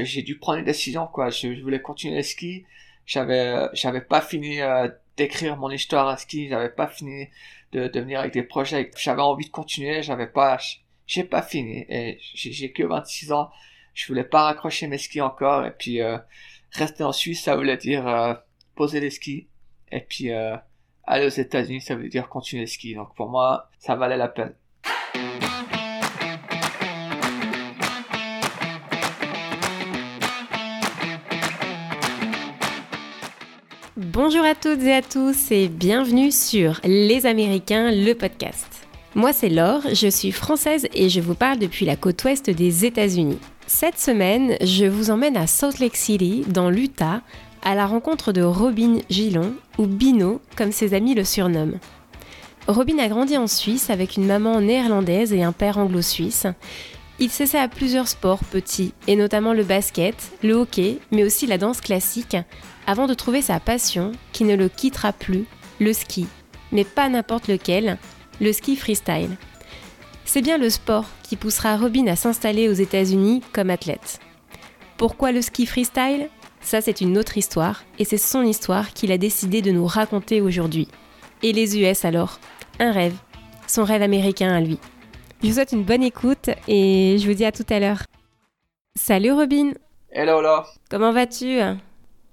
J'ai dû prendre une décision, quoi. Je, voulais continuer le ski. J'avais, j'avais pas fini euh, d'écrire mon histoire à ski. J'avais pas fini de, de venir avec des projets. J'avais envie de continuer. J'avais pas, j'ai pas fini. Et j'ai que 26 ans. Je voulais pas raccrocher mes skis encore. Et puis, euh, rester en Suisse, ça voulait dire euh, poser les skis. Et puis, euh, aller aux États-Unis, ça veut dire continuer le ski. Donc, pour moi, ça valait la peine. Bonjour à toutes et à tous et bienvenue sur Les Américains, le podcast. Moi c'est Laure, je suis française et je vous parle depuis la côte ouest des États-Unis. Cette semaine, je vous emmène à Salt Lake City, dans l'Utah, à la rencontre de Robin Gillon, ou Bino, comme ses amis le surnomment. Robin a grandi en Suisse avec une maman néerlandaise et un père anglo-suisse. Il s'essaie à plusieurs sports petits, et notamment le basket, le hockey, mais aussi la danse classique, avant de trouver sa passion qui ne le quittera plus, le ski. Mais pas n'importe lequel, le ski freestyle. C'est bien le sport qui poussera Robin à s'installer aux États-Unis comme athlète. Pourquoi le ski freestyle? Ça c'est une autre histoire, et c'est son histoire qu'il a décidé de nous raconter aujourd'hui. Et les US alors? Un rêve, son rêve américain à lui. Je vous souhaite une bonne écoute et je vous dis à tout à l'heure. Salut Robin Hello Laure Comment vas-tu?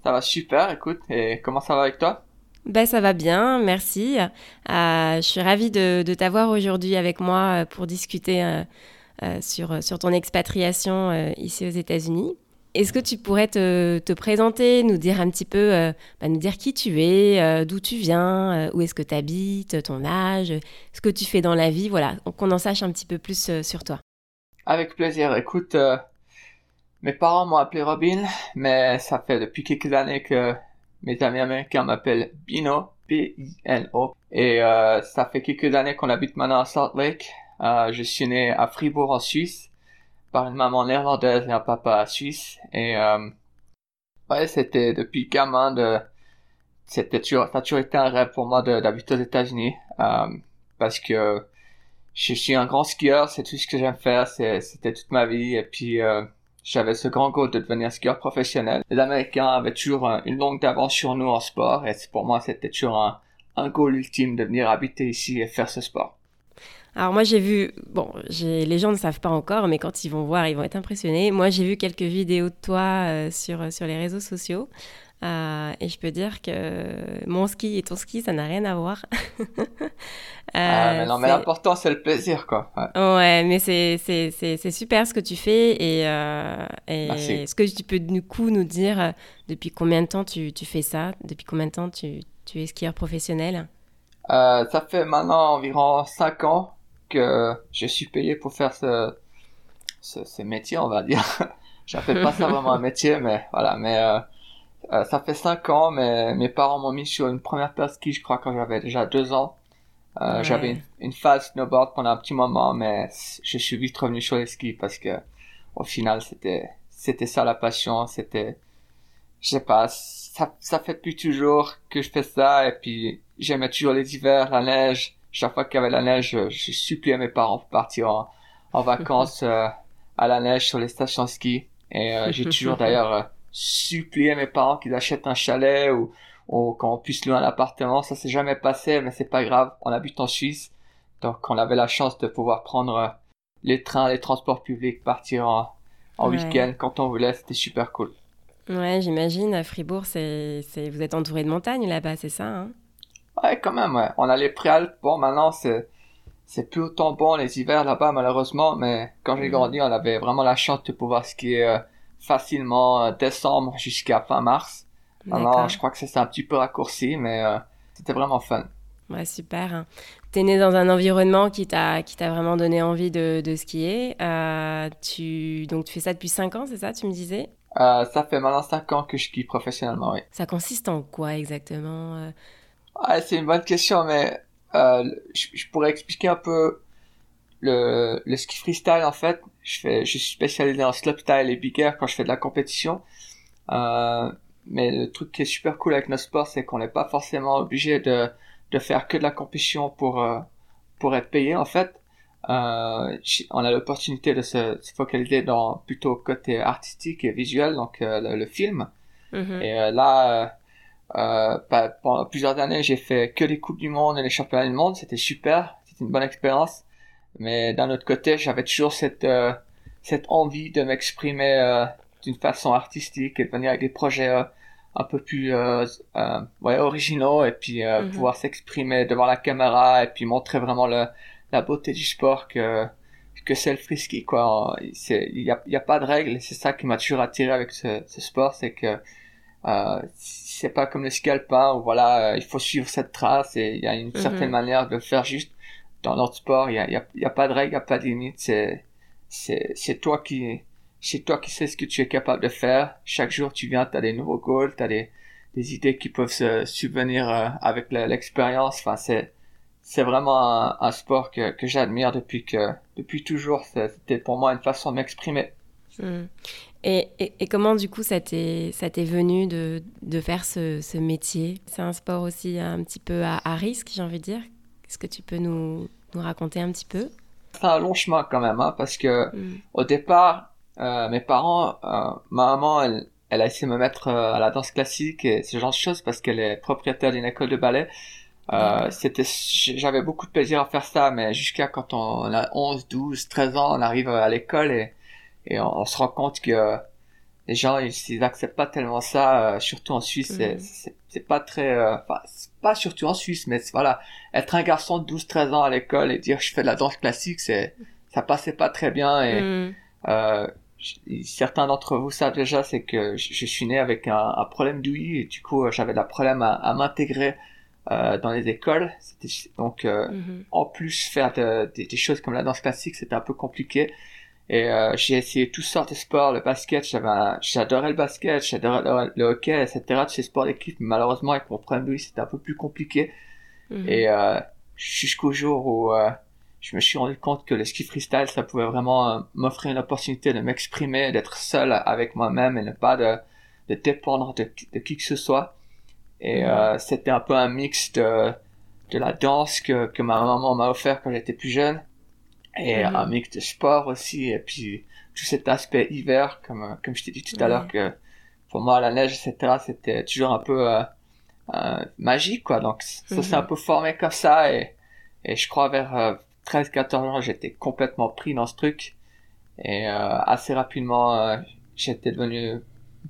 Ça va super, écoute. Et comment ça va avec toi? Ben, ça va bien, merci. Euh, je suis ravie de, t'avoir aujourd'hui avec moi euh, pour discuter euh, sur, sur ton expatriation ici aux États-Unis. Est-ce que tu pourrais te, te, présenter, nous dire un petit peu, bah, nous dire qui tu es, d'où tu viens, où est-ce que tu habites, ton âge, ce que tu fais dans la vie, voilà, qu'on en sache un petit peu plus sur toi? Avec plaisir. Écoute, mes parents m'ont appelé Robin, mais ça fait depuis quelques années que mes amis américains m'appellent Bino, B-I-N-O. Et euh, ça fait quelques années qu'on habite maintenant à Salt Lake. Euh, je suis né à Fribourg en Suisse par une maman néerlandaise et un papa suisse. Et euh, ouais, c'était depuis gamin de... C'était toujours, ça a toujours été un rêve pour moi d'habiter aux États-Unis euh, parce que je suis un grand skieur, c'est tout ce que j'aime faire, c'était toute ma vie. Et puis euh, j'avais ce grand goût de devenir skieur professionnel. Les Américains avaient toujours une longue d'avance sur nous en sport et pour moi c'était toujours un, un goal ultime de venir habiter ici et faire ce sport. Alors moi j'ai vu, bon, les gens ne savent pas encore, mais quand ils vont voir, ils vont être impressionnés. Moi j'ai vu quelques vidéos de toi euh, sur, sur les réseaux sociaux. Euh, et je peux dire que mon ski et ton ski, ça n'a rien à voir. ah, mais non, mais l'important, c'est le plaisir, quoi. Ouais, mais c'est super ce que tu fais. Et, euh, est-ce que tu peux du coup nous dire euh, depuis combien de temps tu, tu fais ça? Depuis combien de temps tu, tu es skieur professionnel? Euh, Ça fait maintenant environ 5 ans que je suis payé pour faire ce, ce, ce métier, on va dire. J'appelle pas ça vraiment un métier, mais voilà. Mais euh, ça fait 5 ans, mais mes parents m'ont mis sur une première paire de ski, je crois, quand j'avais déjà 2 ans. Euh, J'avais une, phase snowboard pendant un petit moment, mais je suis vite revenu sur les skis parce que au final, c'était c'était ça la passion. C'était, je sais pas, ça, ça fait depuis toujours que je fais ça. Et puis j'aimais toujours les hivers, la neige. Chaque fois qu'il y avait la neige, je, je suppliais mes parents pour partir en, en vacances euh, à la neige sur les stations ski. Et euh, j'ai toujours d'ailleurs euh, supplier mes parents qu'ils achètent un chalet ou, ou qu'on puisse louer un appartement. Ça s'est jamais passé, mais c'est pas grave. On habite en Suisse, donc on avait la chance de pouvoir prendre euh, les trains, les transports publics, partir en, en week-end quand on voulait. C'était super cool. Ouais, j'imagine. À Fribourg, c'est, c'est, vous êtes entouré de montagnes là-bas, c'est ça hein? Ouais, quand même. Ouais. On a les préalpes. Bon, maintenant c'est c'est plus autant bon les hivers là-bas malheureusement, mais quand j'ai grandi, on avait vraiment la chance de pouvoir skier euh, facilement euh, décembre jusqu'à fin mars. Alors, je crois que c'est un petit peu raccourci, mais euh, c'était vraiment fun. Ouais, super. Tu es né dans un environnement qui t'a vraiment donné envie de, de skier. Euh, tu, donc, tu fais ça depuis 5 ans, c'est ça, tu me disais? Ça fait maintenant 5 ans que je skie professionnellement, oui. Ça consiste en quoi exactement ouais, C'est une bonne question, mais je, je, pourrais expliquer un peu le, le ski freestyle en fait. Je fais, je suis spécialisé en slopestyle et big air quand je fais de la compétition. Euh, mais le truc qui est super cool avec nos sports, c'est qu'on n'est pas forcément obligé de, de faire que de la compétition pour euh, pour être payé en fait. euh, on a l'opportunité de se, focaliser dans plutôt côté artistique et visuel, donc le, film. Mm-hmm. Et là, euh, pendant plusieurs années, j'ai fait que les coupes du monde et les championnats du monde. C'était super, c'était une bonne expérience. Mais d'un autre côté, j'avais toujours cette cette envie de m'exprimer d'une façon artistique et de venir avec des projets un peu plus ouais, originaux et puis mm-hmm. pouvoir s'exprimer devant la caméra et puis montrer vraiment le la beauté du sport que que c'est le frisky quoi c'est il y a, y a pas de règles c'est ça qui m'a toujours attiré avec ce, ce sport c'est que euh, c'est pas comme le scalpin où voilà euh, il faut suivre cette trace et il y a une certaine mhm. manière de le faire juste dans notre sport il y a, y a, pas de règles il y a pas de limite c'est toi qui c'est toi qui sais ce que tu es capable de faire chaque jour tu viens tu as des nouveaux goals tu as des des idées qui peuvent se subvenir euh, avec l'expérience enfin c'est c'est vraiment un, sport que, que j'admire depuis que depuis toujours. C'était pour moi une façon de m'exprimer. Hmm. Et, et, comment du coup ça t'est venu de, de faire ce, ce métier? C'est un sport aussi un petit peu à risque, j'ai envie de dire. Est-ce que tu peux nous, nous raconter un petit peu? C'est un long chemin quand même, hein, parce que hmm. au départ, euh, mes parents, euh, ma maman, elle, elle a essayé de me mettre euh, à la danse classique et ce genre de choses parce qu'elle est propriétaire d'une école de ballet. Euh, c'était, j'avais beaucoup de plaisir à faire ça, mais jusqu'à quand on a 11, 12, 13 ans, on arrive à l'école et, et on, se rend compte que les gens, ils, ils acceptent pas tellement ça, euh, surtout en Suisse, mm. c'est, c'est pas très, euh, enfin, pas surtout en Suisse, mais voilà, être un garçon de 12, 13 ans à l'école et dire je fais de la danse classique, c'est, ça passait pas très bien et, mm. euh, certains d'entre vous savent déjà, c'est que je, suis né avec un, un problème d'ouïe et du coup, j'avais des problèmes à, à m'intégrer euh, dans les écoles. Donc, euh, mhm. en plus, faire des choses comme la danse classique, c'était un peu compliqué. Et euh, j'ai essayé toutes sortes de sports, le basket, j'adorais le basket, j'adorais le, hockey, etc. Tous ces sports d'équipe, mais malheureusement, avec mon problème de c'était un peu plus compliqué. Mhm. Et euh, jusqu'au jour où euh, je me suis rendu compte que le ski freestyle, ça pouvait vraiment m'offrir une opportunité de m'exprimer, d'être seul avec moi-même et ne pas de, de dépendre de, de qui que ce soit. Et euh, c'était un peu un mix de, de la danse que, que ma maman m'a offert quand j'étais plus jeune. Et un mix de sport aussi. Et puis tout cet aspect hiver, comme, comme je t'ai dit tout à l'heure, que pour moi la neige, etc., c'était toujours un peu euh, euh, magique. quoi. Donc ça s'est un mhm. peu formé comme ça. Et, et je crois vers 13-14 ans, j'étais complètement pris dans ce truc. Et assez rapidement, j'étais devenu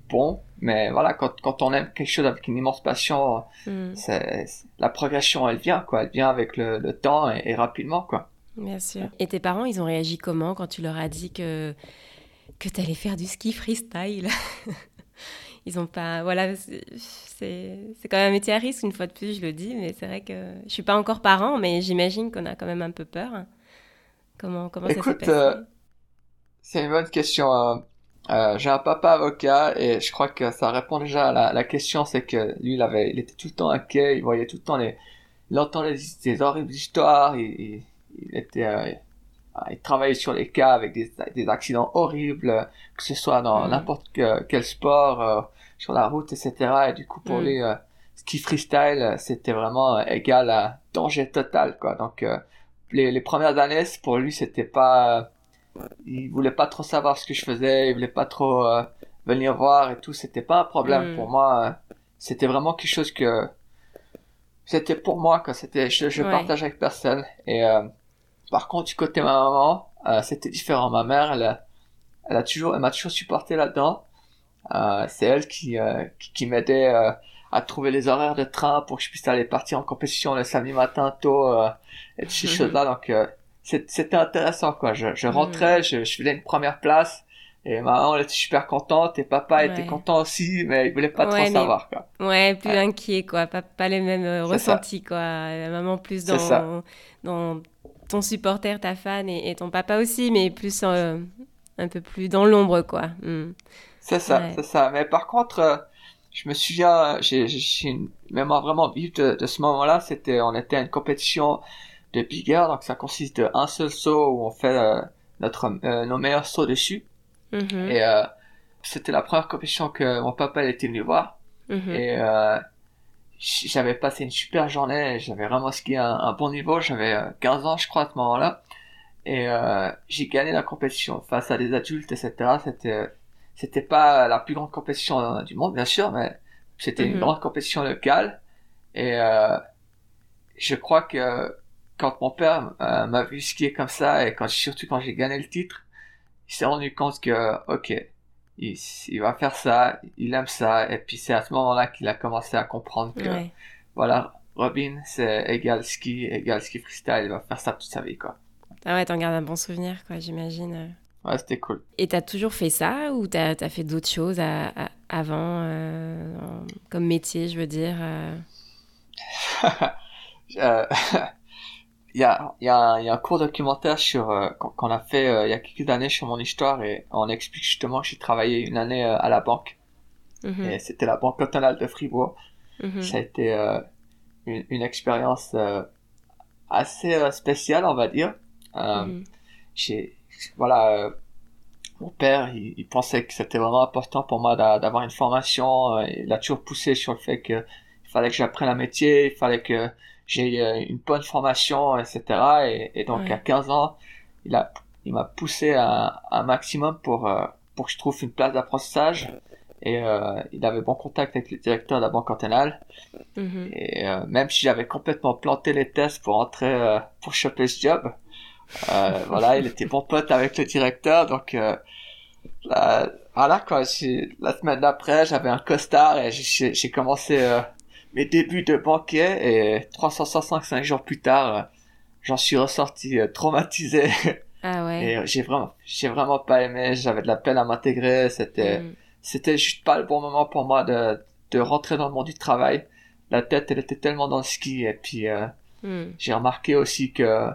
bon mais voilà, quand, quand on aime quelque chose avec une immense passion, mm. c'est, la progression, elle vient, quoi. Elle vient avec le, le temps et, rapidement, quoi. Bien sûr. Et tes parents, ils ont réagi comment quand tu leur as dit que, que tu allais faire du ski freestyle? Ils ont pas. Voilà, c'est, c'est quand même un métier à risque, une fois de plus, je le dis, mais c'est vrai que je suis pas encore parent, mais j'imagine qu'on a quand même un peu peur. Comment, comment ça s'est passé? euh, C'est une bonne question. Hein. Euh, j'ai un papa avocat et je crois que ça répond déjà à la, la question, c'est que lui, il avait, il était tout le temps inquiet, il voyait tout le temps les, il entendait des, horribles histoires, il, il, était, euh, il travaillait sur les cas avec des, des accidents horribles, que ce soit dans mm. n'importe quel sport, euh, sur la route, etc. Et du coup, pour mm. lui, euh, ski freestyle, c'était vraiment égal à danger total, quoi. Donc, les, les premières années, pour lui, c'était pas il voulait pas trop savoir ce que je faisais, il voulait pas trop euh, venir voir et tout. C'était pas un problème mm. pour moi. C'était vraiment quelque chose que c'était pour moi quoi. C'était je, je partage avec personne. Et euh, par contre du côté de ma maman, euh, c'était différent. Ma mère, elle, elle a toujours, elle m'a toujours supporté là-dedans. c'est elle qui qui, qui m'aidait à trouver les horaires de train pour que je puisse aller partir en compétition le samedi matin tôt et toutes ces choses-là. Donc c'était intéressant quoi. Je, je rentrais, je, je faisais une première place et maman elle était super contente et papa était content aussi, mais il voulait pas trop savoir quoi. Ouais, plus inquiet quoi, pas, pas les mêmes euh, ressentis quoi. La maman plus dans dans ton supporter, ta fan et, ton papa aussi, mais plus euh, un peu plus dans l'ombre quoi. Hmm. C'est ça, c'est ça. Mais par contre, euh, je me souviens, j'ai une mémoire vraiment vive de, de ce moment-là. C'était, on était à une compétition de bigger, donc ça consiste d'un seul saut où on fait euh, notre nos meilleurs sauts dessus. Mm-hmm. Et c'était la première compétition que mon papa était venu voir. Mm-hmm. Et j'avais passé une super journée, j'avais vraiment skié un, un bon niveau, j'avais 15 ans je crois à ce moment-là. et euh, j'ai gagné la compétition face à des adultes, etc. C'était c'était pas la plus grande compétition du monde, bien sûr, mais c'était une Mhm. grande compétition locale. Et euh, je crois que quand mon père euh, m'a vu skier comme ça, et quand surtout quand j'ai gagné le titre, il s'est rendu compte que, ok, il, il va faire ça, il aime ça, et puis c'est à ce moment-là qu'il a commencé à comprendre que, Ouais. voilà, Robin, c'est égal ski, égal ski freestyle, il va faire ça toute sa vie, quoi. Ah ouais, t'en gardes un bon souvenir, quoi, j'imagine. Ouais, c'était cool. Et t'as toujours fait ça ou t'as as fait d'autres choses à- à- avant, euh, comme métier, je veux dire euh, Euh, Il y a, il y, a y a un court documentaire sur euh, qu'on a fait euh, il y a quelques années sur mon histoire et on explique justement que j'ai travaillé une année euh, à la banque mhm, et c'était la banque cantonale de Fribourg. mhm. Ça a été euh, une, une expérience euh, assez spéciale, on va dire. Euh, Mhm. j'ai voilà euh, mon père il, il pensait que c'était vraiment important pour moi d'a- d'avoir une formation il a toujours poussé sur le fait que il fallait que j'apprenne un métier il fallait que j'ai euh, une bonne formation etc et, et donc Ouais. à 15 ans il a il m'a poussé un, un maximum pour euh, pour que je trouve une place d'apprentissage et euh, il avait bon contact avec le directeur de la banque cantonale Mhm. et euh, même si j'avais complètement planté les tests pour entrer, euh, pour choper ce job, euh, voilà, il était bon pote avec le directeur, donc euh, là, voilà quoi. j'ai- La semaine d'après, j'avais un costard et j'ai j'ai commencé euh, mes débuts de banquier et 365 jours plus tard, euh, j'en suis ressorti euh, traumatisé Ah ouais. et euh, j'ai vraiment, j'ai vraiment pas aimé. J'avais de la peine à m'intégrer. C'était Mhm. c'était juste pas le bon moment pour moi de, de rentrer dans le monde du travail. La tête, elle était tellement dans le ski. Et puis, euh, Mhm. j'ai remarqué aussi que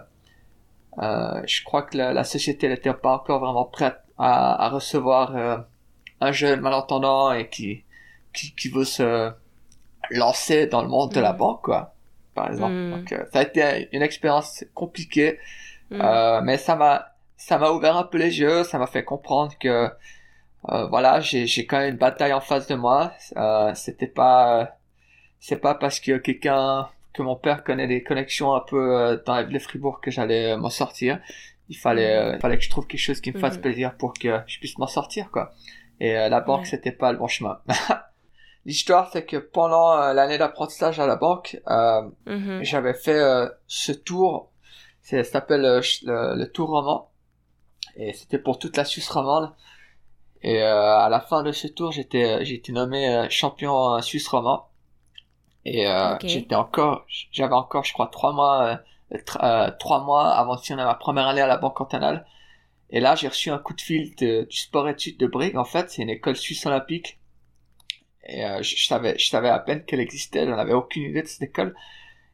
euh, je crois que la, la société n'était pas encore vraiment prête à, à recevoir euh, un jeune malentendant et qui, qui, qui veut se lancer dans le monde de la Mhm. banque, quoi, par exemple. Mhm. Donc, euh, ça a été une expérience compliquée. Mhm. Euh, mais ça m'a ça m'a ouvert un peu les yeux, ça m'a fait comprendre que euh, voilà, j'ai j'ai quand même une bataille en face de moi. Euh, c'était pas c'est pas parce que quelqu'un que mon père connaît des connexions un peu euh, dans de Fribourg que j'allais m'en sortir. Il fallait euh, il fallait que je trouve quelque chose qui me fasse plaisir pour que je puisse m'en sortir quoi. Et euh, la banque Ouais. c'était pas le bon chemin. L'histoire c'est que pendant euh, l'année d'apprentissage à la banque, euh, Mhm. j'avais fait euh, ce tour, c'est- ça s'appelle euh, le, le tour roman, et c'était pour toute la Suisse romande. Et euh, à la fin de ce tour, j'étais j'ai été nommé champion suisse roman. Et euh, Ok. j'étais encore, j'avais encore, je crois, trois mois, euh, tra- trois mois avant de finir ma première année à la Banque cantonale. Et là, j'ai reçu un coup de fil de- du sport études de Brigue. En fait, c'est une école suisse olympique. Et euh, je, je savais, je savais à peine qu'elle existait. J'en avais aucune idée de cette école.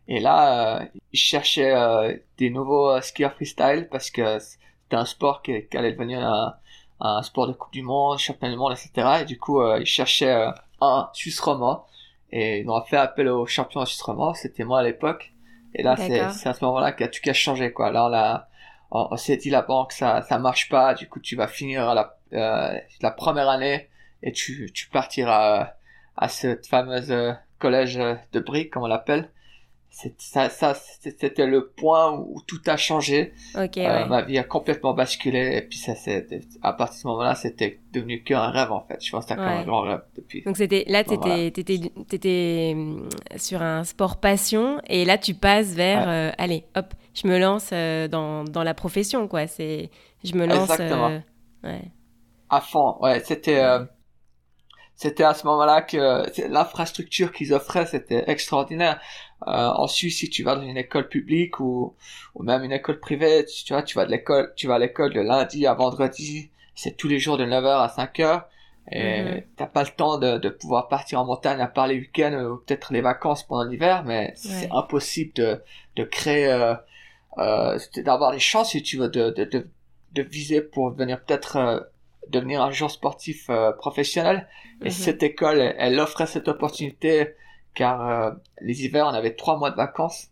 Et là, euh, ils cherchaient euh, des nouveaux euh, skieurs freestyle parce que c'était un sport qui, qui allait devenir un, un sport de Coupe du Monde, championnat du monde, etc. Et du coup, euh, ils cherchaient euh, un Suisse roman. Et ils ont fait appel au champion Suisse roman. C'était moi à l'époque. Et là, c'est à ce moment-là qu'il y a tout qui a changé, quoi. Là, on a, on, on s'est dit la banque, ça, ça marche pas. Du coup, tu vas finir la, euh, la première année et tu, tu partiras à cette fameuse euh, collège euh, de briques, comme on l'appelle. Ça, ça, c'était le point où tout a changé. Ok, Euh, ouais. ma vie a complètement basculé. Et puis ça, à partir de ce moment-là, c'était devenu qu'un rêve en fait. Je pense que c'était Ouais. un grand rêve depuis. Donc c'était là t'étais t'étais hum, sur un sport passion et là tu passes vers Ouais. euh, allez hop je me lance euh, dans, dans la profession quoi c'est je me lance Exactement. ouais À fond, ouais, c'était c'était à ce moment-là que l'infrastructure qu'ils offraient, c'était extraordinaire. Euh, en Suisse, si tu vas dans une école publique ou, ou même une école privée, tu, tu vois, tu vas de l'école, tu vas à l'école de lundi à vendredi, c'est tous les jours de 9h à 5h, et Mhm. t'as pas le temps de, de pouvoir partir en montagne à part les week-ends ou peut-être les vacances pendant l'hiver, mais c'est impossible de, de créer, euh, euh, d'avoir des chances si tu veux de, de, de, de viser pour devenir peut-être euh, devenir un joueur sportif euh, professionnel. Et Mhm. cette école, elle, elle offrait cette opportunité car euh, les hivers, on avait trois mois de vacances.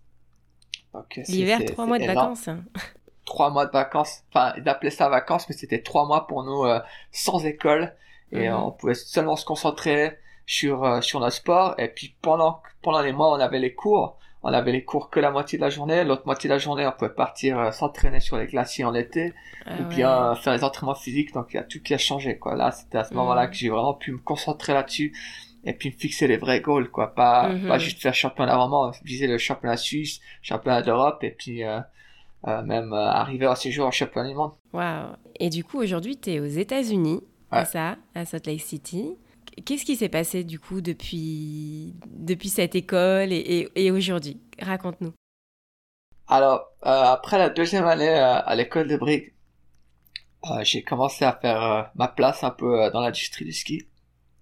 L'hiver trois mois de énorme. vacances hein. Trois mois de vacances. Enfin, ils appelaient ça vacances, mais c'était trois mois pour nous euh, sans école. Et Mhm. on pouvait seulement se concentrer sur euh, sur notre sport. Et puis pendant pendant les mois, on avait les cours. On avait les cours que la moitié de la journée, l'autre moitié de la journée, on pouvait partir euh, s'entraîner sur les glaciers en été, Ah ou ouais. bien faire les entraînements physiques, donc il y a tout qui a changé, quoi. Là, c'était à ce Mhm. moment-là que j'ai vraiment pu me concentrer là-dessus, et puis me fixer les vrais goals, quoi. Pas, Mhm. pas juste faire championnat, vraiment viser le championnat suisse, championnat d'Europe, et puis euh, euh, même euh, arriver à ce jour au championnat du monde. Waouh. Et du coup, aujourd'hui, tu es aux États-Unis, Ouais. c'est ça, à Salt Lake City. Qu'est-ce qui s'est passé du coup depuis, depuis cette école et, et- et aujourd'hui? Raconte-nous. Alors, euh, après la deuxième année euh, à l'école de Brigue, euh, j'ai commencé à faire ma place un peu dans l'industrie du ski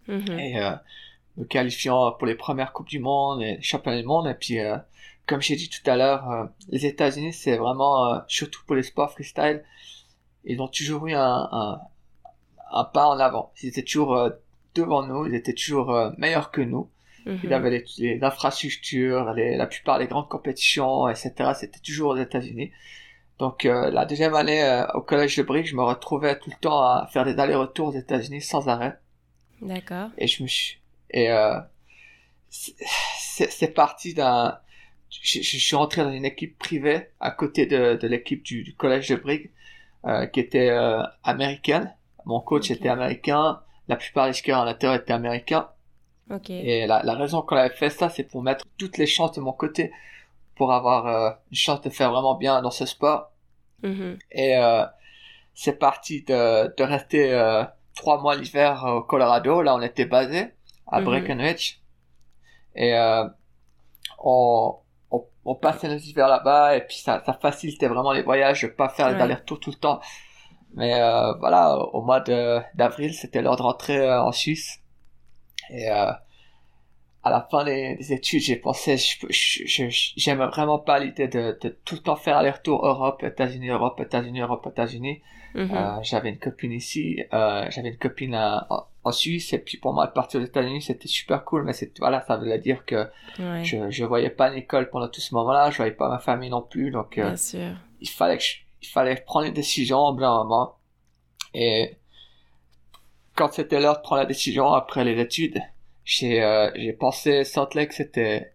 Mhm. et me qualifiant pour les premières coupes du monde et les championnats du monde. Et puis, comme j'ai dit tout à l'heure, les États-Unis, c'est vraiment, surtout pour les sports freestyle, ils ont toujours eu un, un, un pas en avant. Ils étaient toujours devant nous, ils étaient toujours euh, meilleurs que nous. Mhm. Il avait les, les infrastructures, les, la plupart des grandes compétitions, etc. C'était toujours aux États-Unis. Donc euh, la deuxième année euh, au collège de Brick, je me retrouvais tout le temps à faire des allers-retours aux États-Unis sans arrêt. D'accord. Et je me suis et euh, c'est- parti d'un je, je suis rentré dans une équipe privée à côté de, de l'équipe du, du collège de Brigue euh, qui était américaine. Mon coach était américain, la plupart des skieurs amateurs étaient américains. Ok. Et la, la raison qu'on avait fait ça, c'est pour mettre toutes les chances de mon côté pour avoir euh, une chance de faire vraiment bien dans ce sport. Mhm. Et euh, c'est parti de, de rester euh, trois mois l'hiver au Colorado. Là, on était basé à Mhm. Breckenridge. Et on, on, on passait nos hivers là-bas et puis ça, ça facilitait vraiment les voyages, de pas faire les Ouais. allers-retours tout le temps. Mais euh, voilà, au mois d'avril, c'était l'heure de rentrer euh, en Suisse. Et euh, à la fin des, des études, j'ai pensé, j'aime vraiment pas l'idée de, de tout le temps faire aller-retour Europe, États-Unis, Europe, États-Unis, Europe, États-Unis. Mhm. Euh, j'avais une copine ici, j'avais une copine à- en, en Suisse, et puis pour moi de partir aux États-Unis, c'était super cool, mais c'est voilà, ça voulait dire que Ouais. je je voyais pas l'école pendant tout ce moment-là, je voyais pas ma famille non plus, donc Bien sûr. il fallait que je- il fallait prendre une décision au d'un moment. Et quand c'était l'heure de prendre la décision après les études, j'ai euh, j'ai pensé Salt Lake c'était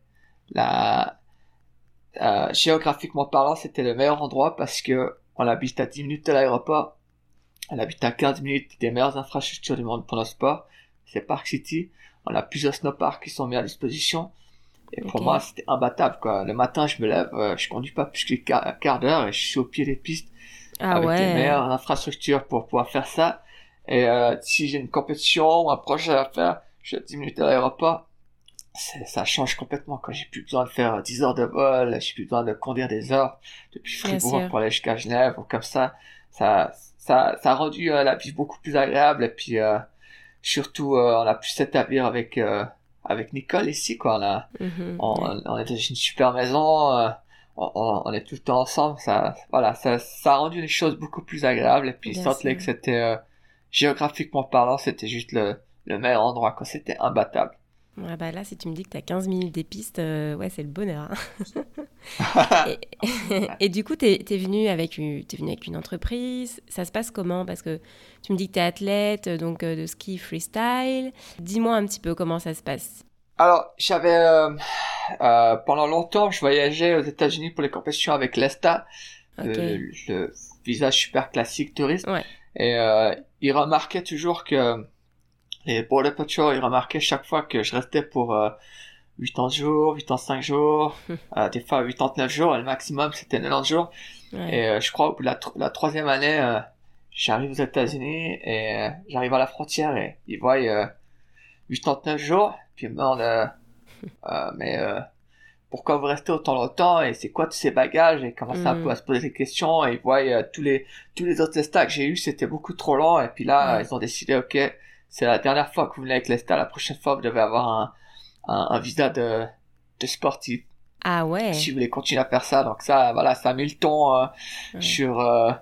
la euh, géographiquement parlant c'était le meilleur endroit parce que on habite à 10 minutes de l'aéroport, on habite à 15 minutes des meilleures infrastructures du monde pour le sport, c'est Park City, on a plusieurs snowparks qui sont mis à disposition. Et pour moi, c'était imbattable, quoi. Le matin, je me lève, euh, je conduis pas plus qu'un quart, quart d'heure et je suis au pied des pistes Ah avec les ouais. meilleures infrastructures pour pouvoir faire ça. Et euh, si j'ai une compétition ou un projet à faire, je suis à 10 minutes à l'aéroport. Ça change complètement quand j'ai plus besoin de faire 10 heures de vol, j'ai plus besoin de conduire des heures depuis Fribourg pour aller jusqu'à Genève ou comme ça. Ça, ça, ça a rendu euh, la vie beaucoup plus agréable et puis euh, surtout euh, on a pu s'établir avec euh, avec Nicole ici quoi. On a Mhm. on, on est dans une super maison, euh, on, est tout le temps ensemble, ça, voilà, ça, ça a rendu les choses beaucoup plus agréables. Et puis Bien Lake, sûr. c'était euh, géographiquement parlant, c'était juste le, le meilleur endroit, quoi. C'était imbattable. Ouais, bah là, si tu me dis que tu as 15 minutes des pistes, euh, ouais, c'est le bonheur. hein. et, et du coup, tu es, venu avec une, venu avec une entreprise. Ça se passe comment? Parce que tu me dis que tu es athlète, donc euh, de ski freestyle. Dis-moi un petit peu comment ça se passe. Alors, j'avais euh, pendant longtemps, je voyageais aux États-Unis pour les compétitions avec l'ESTA, le, visa super classique touriste. Ouais. Et ils remarquaient toujours que les Border Patrol, ils remarquaient chaque fois que je restais pour euh, 80 jours, 85 jours, euh, des fois 89 jours, et le maximum c'était 90 jours. Ouais. Et euh, je crois au bout de la, tro- la troisième année, euh, j'arrive aux États-Unis et euh, j'arrive à la frontière et ils voient euh, 89 jours, puis ils me demandent mais pourquoi vous restez autant longtemps et c'est quoi tous ces bagages? Et commencent un peu à se poser des questions et ils voient tous les tous les autres testats que j'ai eu c'était beaucoup trop long et puis là Ouais. ils ont décidé ok c'est la dernière fois que vous venez avec l'ESTA la prochaine fois vous devez avoir un un, un visa de de sportif. Ah ouais. si vous voulez continuer à faire ça. Donc ça voilà ça a mis le ton euh, Ouais. sur euh,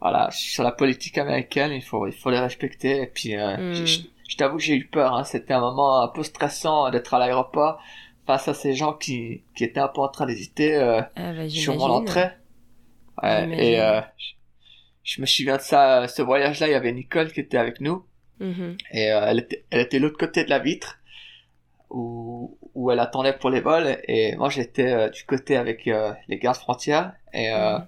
voilà sur la politique américaine. Il faut il faut les respecter. Et puis euh, Mm. je, je- je t'avoue que j'ai eu peur hein. c'était un moment un peu stressant d'être à l'aéroport face à ces gens qui qui étaient un peu en train d'hésiter euh, Ah bah, sur mon entrée. Ouais, et euh, je, je me souviens de ça ce voyage là il y avait Nicole qui était avec nous Mhm. et euh, elle était elle était de l'autre côté de la vitre où où elle attendait pour les vols et moi j'étais du côté avec les gardes frontières et mhm.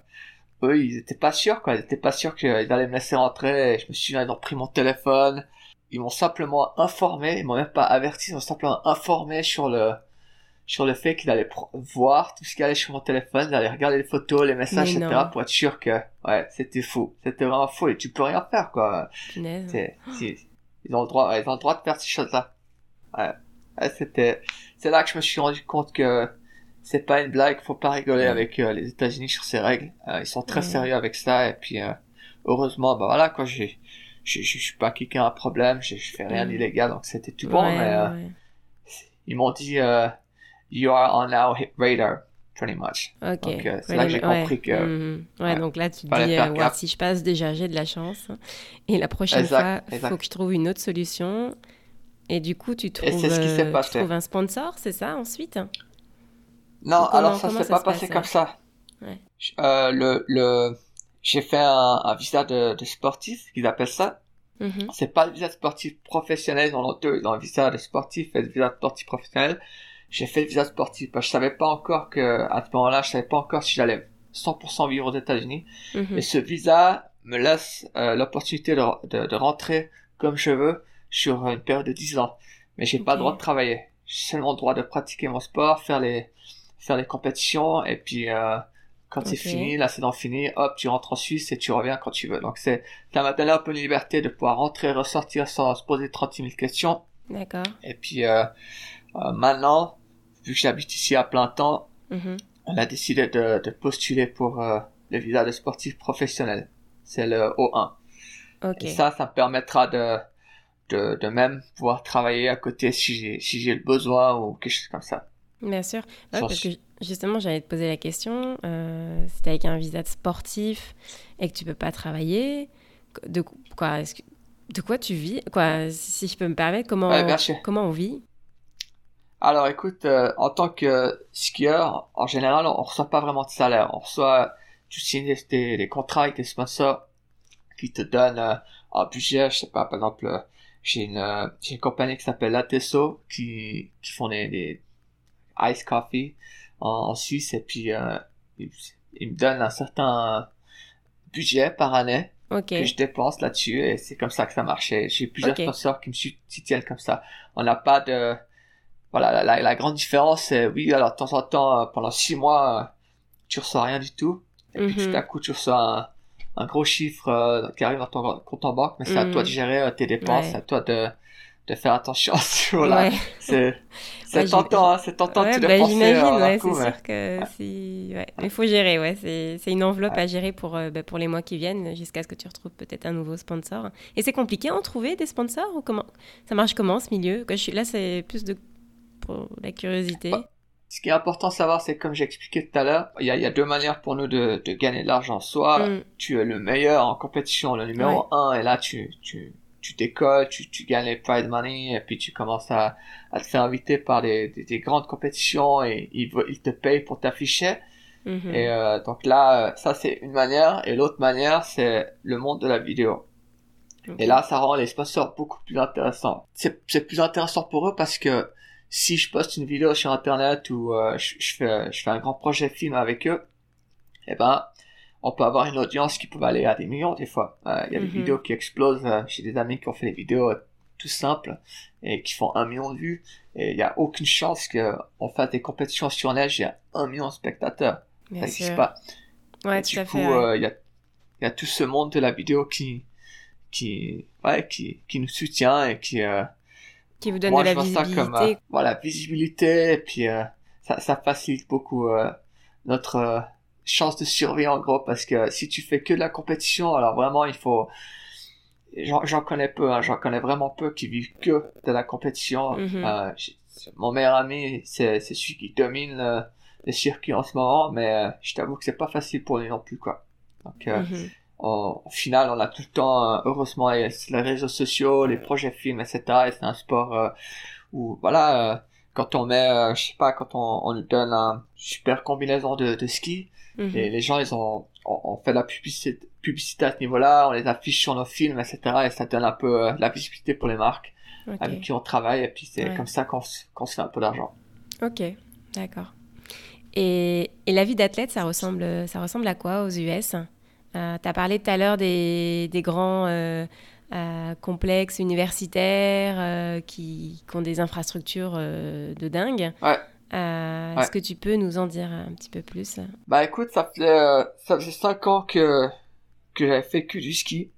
eux ils étaient pas sûrs quoi, ils étaient pas sûrs qu'ils allaient me laisser rentrer. Et je me souviens ils ont pris mon téléphone, ils m'ont simplement informé, ils m'ont même pas averti, ils m'ont simplement informé sur le sur le fait qu'ils allaient voir tout ce qui allait sur mon téléphone, ils allaient regarder les photos, les messages, etc. pour être sûr que ouais c'était fou, c'était vraiment fou et tu peux rien faire quoi. C'est, ils ont le droit, ils ont le droit de faire ces choses-là. Ouais, c'était, c'est là que je me suis rendu compte que c'est pas une blague, faut pas rigoler avec euh, les États-Unis sur ces règles. Euh, ils sont très sérieux avec ça et puis euh, heureusement bah voilà quoi j'ai je, suis pas quelqu'un à problème, je, fais rien d'illégal, donc c'était tout bon, mais euh, ils m'ont dit, euh, you are on our hit radar, pretty much. Ok. Donc euh, c'est là que j'ai compris que. Mhm. Ouais, donc là tu te dis, ouais, si je passe déjà, j'ai de la chance. Et la prochaine fois, il faut que je trouve une autre solution. Et du coup, tu trouves, ce tu trouves un sponsor, c'est ça, ensuite? Non, alors ça s'est pas passé comme ça. Ouais. le, le, j'ai fait un, un visa de, de, sportif, qu'ils appellent ça. Mm-hmm. C'est pas le visa sportif professionnel, dans deux, dans le visa de sportif et le visa sportif professionnel. J'ai fait le visa sportif parce que je savais pas encore que, à ce moment-là, je savais pas encore si j'allais 100% vivre aux États-Unis. Mm-hmm. Et ce visa me laisse euh, l'opportunité de, de, de, rentrer comme je veux sur une période de 10 ans. Mais j'ai pas le droit de travailler. J'ai seulement le droit de pratiquer mon sport, faire les, faire les compétitions et puis, euh, quand c'est fini, la saison finie, hop, tu rentres en Suisse et tu reviens quand tu veux. Donc c'est, ça m'a donné un peu une liberté de pouvoir rentrer, ressortir sans se poser 36 000 questions. D'accord. Et puis euh, euh, maintenant, vu que j'habite ici à plein temps, mm-hmm. on a décidé de, de postuler pour euh, le visa de sportif professionnel. C'est le O1. Okay. Et ça, ça me permettra de, de, de même pouvoir travailler à côté si j'ai, si le besoin ou quelque chose comme ça. Bien sûr. Ouais, parce que justement, j'allais te poser la question. Euh, si avec un visa de sportif et que tu peux pas travailler, de quoi, que, de quoi tu vis? Quoi, si je peux me permettre, comment, comment on vit? Alors, écoute, euh, en tant que skieur, en général, on, reçoit pas vraiment de salaire. On reçoit, tu signes des, contrats avec des sponsors qui te donnent euh, un budget. Je sais pas, par exemple, j'ai une, une compagnie qui s'appelle Latesso qui, qui font des, des Ice Coffee en, Suisse et puis euh, il, me donne un certain budget par année que je dépense là-dessus et c'est comme ça que ça marchait. J'ai plusieurs sponsors qui me soutiennent comme ça. On n'a pas de voilà la, la, grande différence c'est oui alors de temps en temps euh, pendant six mois euh, tu reçois rien du tout et puis tout mhm. à coup tu reçois un, gros chiffre qui arrive dans ton compte en banque mais c'est à toi de mhm. gérer tes dépenses, c'est à toi de de faire attention là. C'est c'est tentant, hein, c'est tentant ouais, de bah, J'imagine, ouais, c'est sûr que ouais. il faut gérer, ouais. C'est une enveloppe à gérer pour, euh, bah, pour les mois qui viennent jusqu'à ce que tu retrouves peut-être un nouveau sponsor. Et c'est compliqué à en trouver des sponsors ou comment Ça marche comment ce milieu? Là, c'est plus de pour la curiosité. Bah, ce qui est important à savoir, c'est comme j'ai expliqué tout à l'heure, il y a, y a, deux manières pour nous de, de gagner de l'argent. Soit mm. tu es le meilleur en compétition, le numéro un, et là tu, tu, tu décolles, tu, tu gagnes les prize money, et puis tu commences à, à te faire inviter par des, des, grandes compétitions et ils, ils te payent pour t'afficher. Mm-hmm. Et euh, donc là, ça c'est une manière, et l'autre manière c'est le monde de la vidéo. Et là, ça rend les sponsors beaucoup plus intéressants. C'est plus intéressant pour eux parce que si je poste une vidéo sur internet ou euh, je, je, fais, je fais un grand projet film avec eux, eh ben, on peut avoir une audience qui peut aller à des millions des fois. Euh, il y a des mhm. vidéos qui explosent. Euh, j'ai des amis qui ont fait des vidéos euh, tout simples et qui font un million de vues. Et il n'y a aucune chance qu'on fasse des compétitions sur neige, il y a un million de spectateurs. ça n'existe pas. Ouais, tout à coup, il y, a, y a tout ce monde de la vidéo qui, qui, ouais, qui, qui nous soutient et qui, qui vous donne de la visibilité. comme, voilà, visibilité et puis ça, ça facilite beaucoup notre chance de survie en gros parce que si tu fais que de la compétition alors vraiment il faut j'en connais peu hein, j'en connais vraiment peu qui vivent que de la compétition. Euh, mon meilleur ami c'est celui qui domine euh, les circuits en ce moment mais euh, je t'avoue que c'est pas facile pour lui non plus quoi. Donc mhm. au final on a tout le temps heureusement les, réseaux sociaux les projets films etc et c'est un sport où voilà quand on met je sais pas quand on, on donne un super combinaison de, de ski Mhm. Et les gens, ils ont, on, fait de la publicité, publicité à ce niveau-là, on les affiche sur nos films, etc. Et ça donne un peu euh, la visibilité pour les marques avec qui on travaille. Et puis c'est comme ça qu'on se fait un peu d'argent. Ok, d'accord. Et, et, la vie d'athlète, ça ressemble, ça ressemble à quoi aux US euh, Tu as parlé tout à l'heure des, des, grands euh, euh, complexes universitaires euh, qui, qui, ont des infrastructures de dingue. Ouais. Est-ce que tu peux nous en dire un petit peu plus? Bah écoute, ça faisait, ça faisait 5 ans que, que j'avais fait que du ski.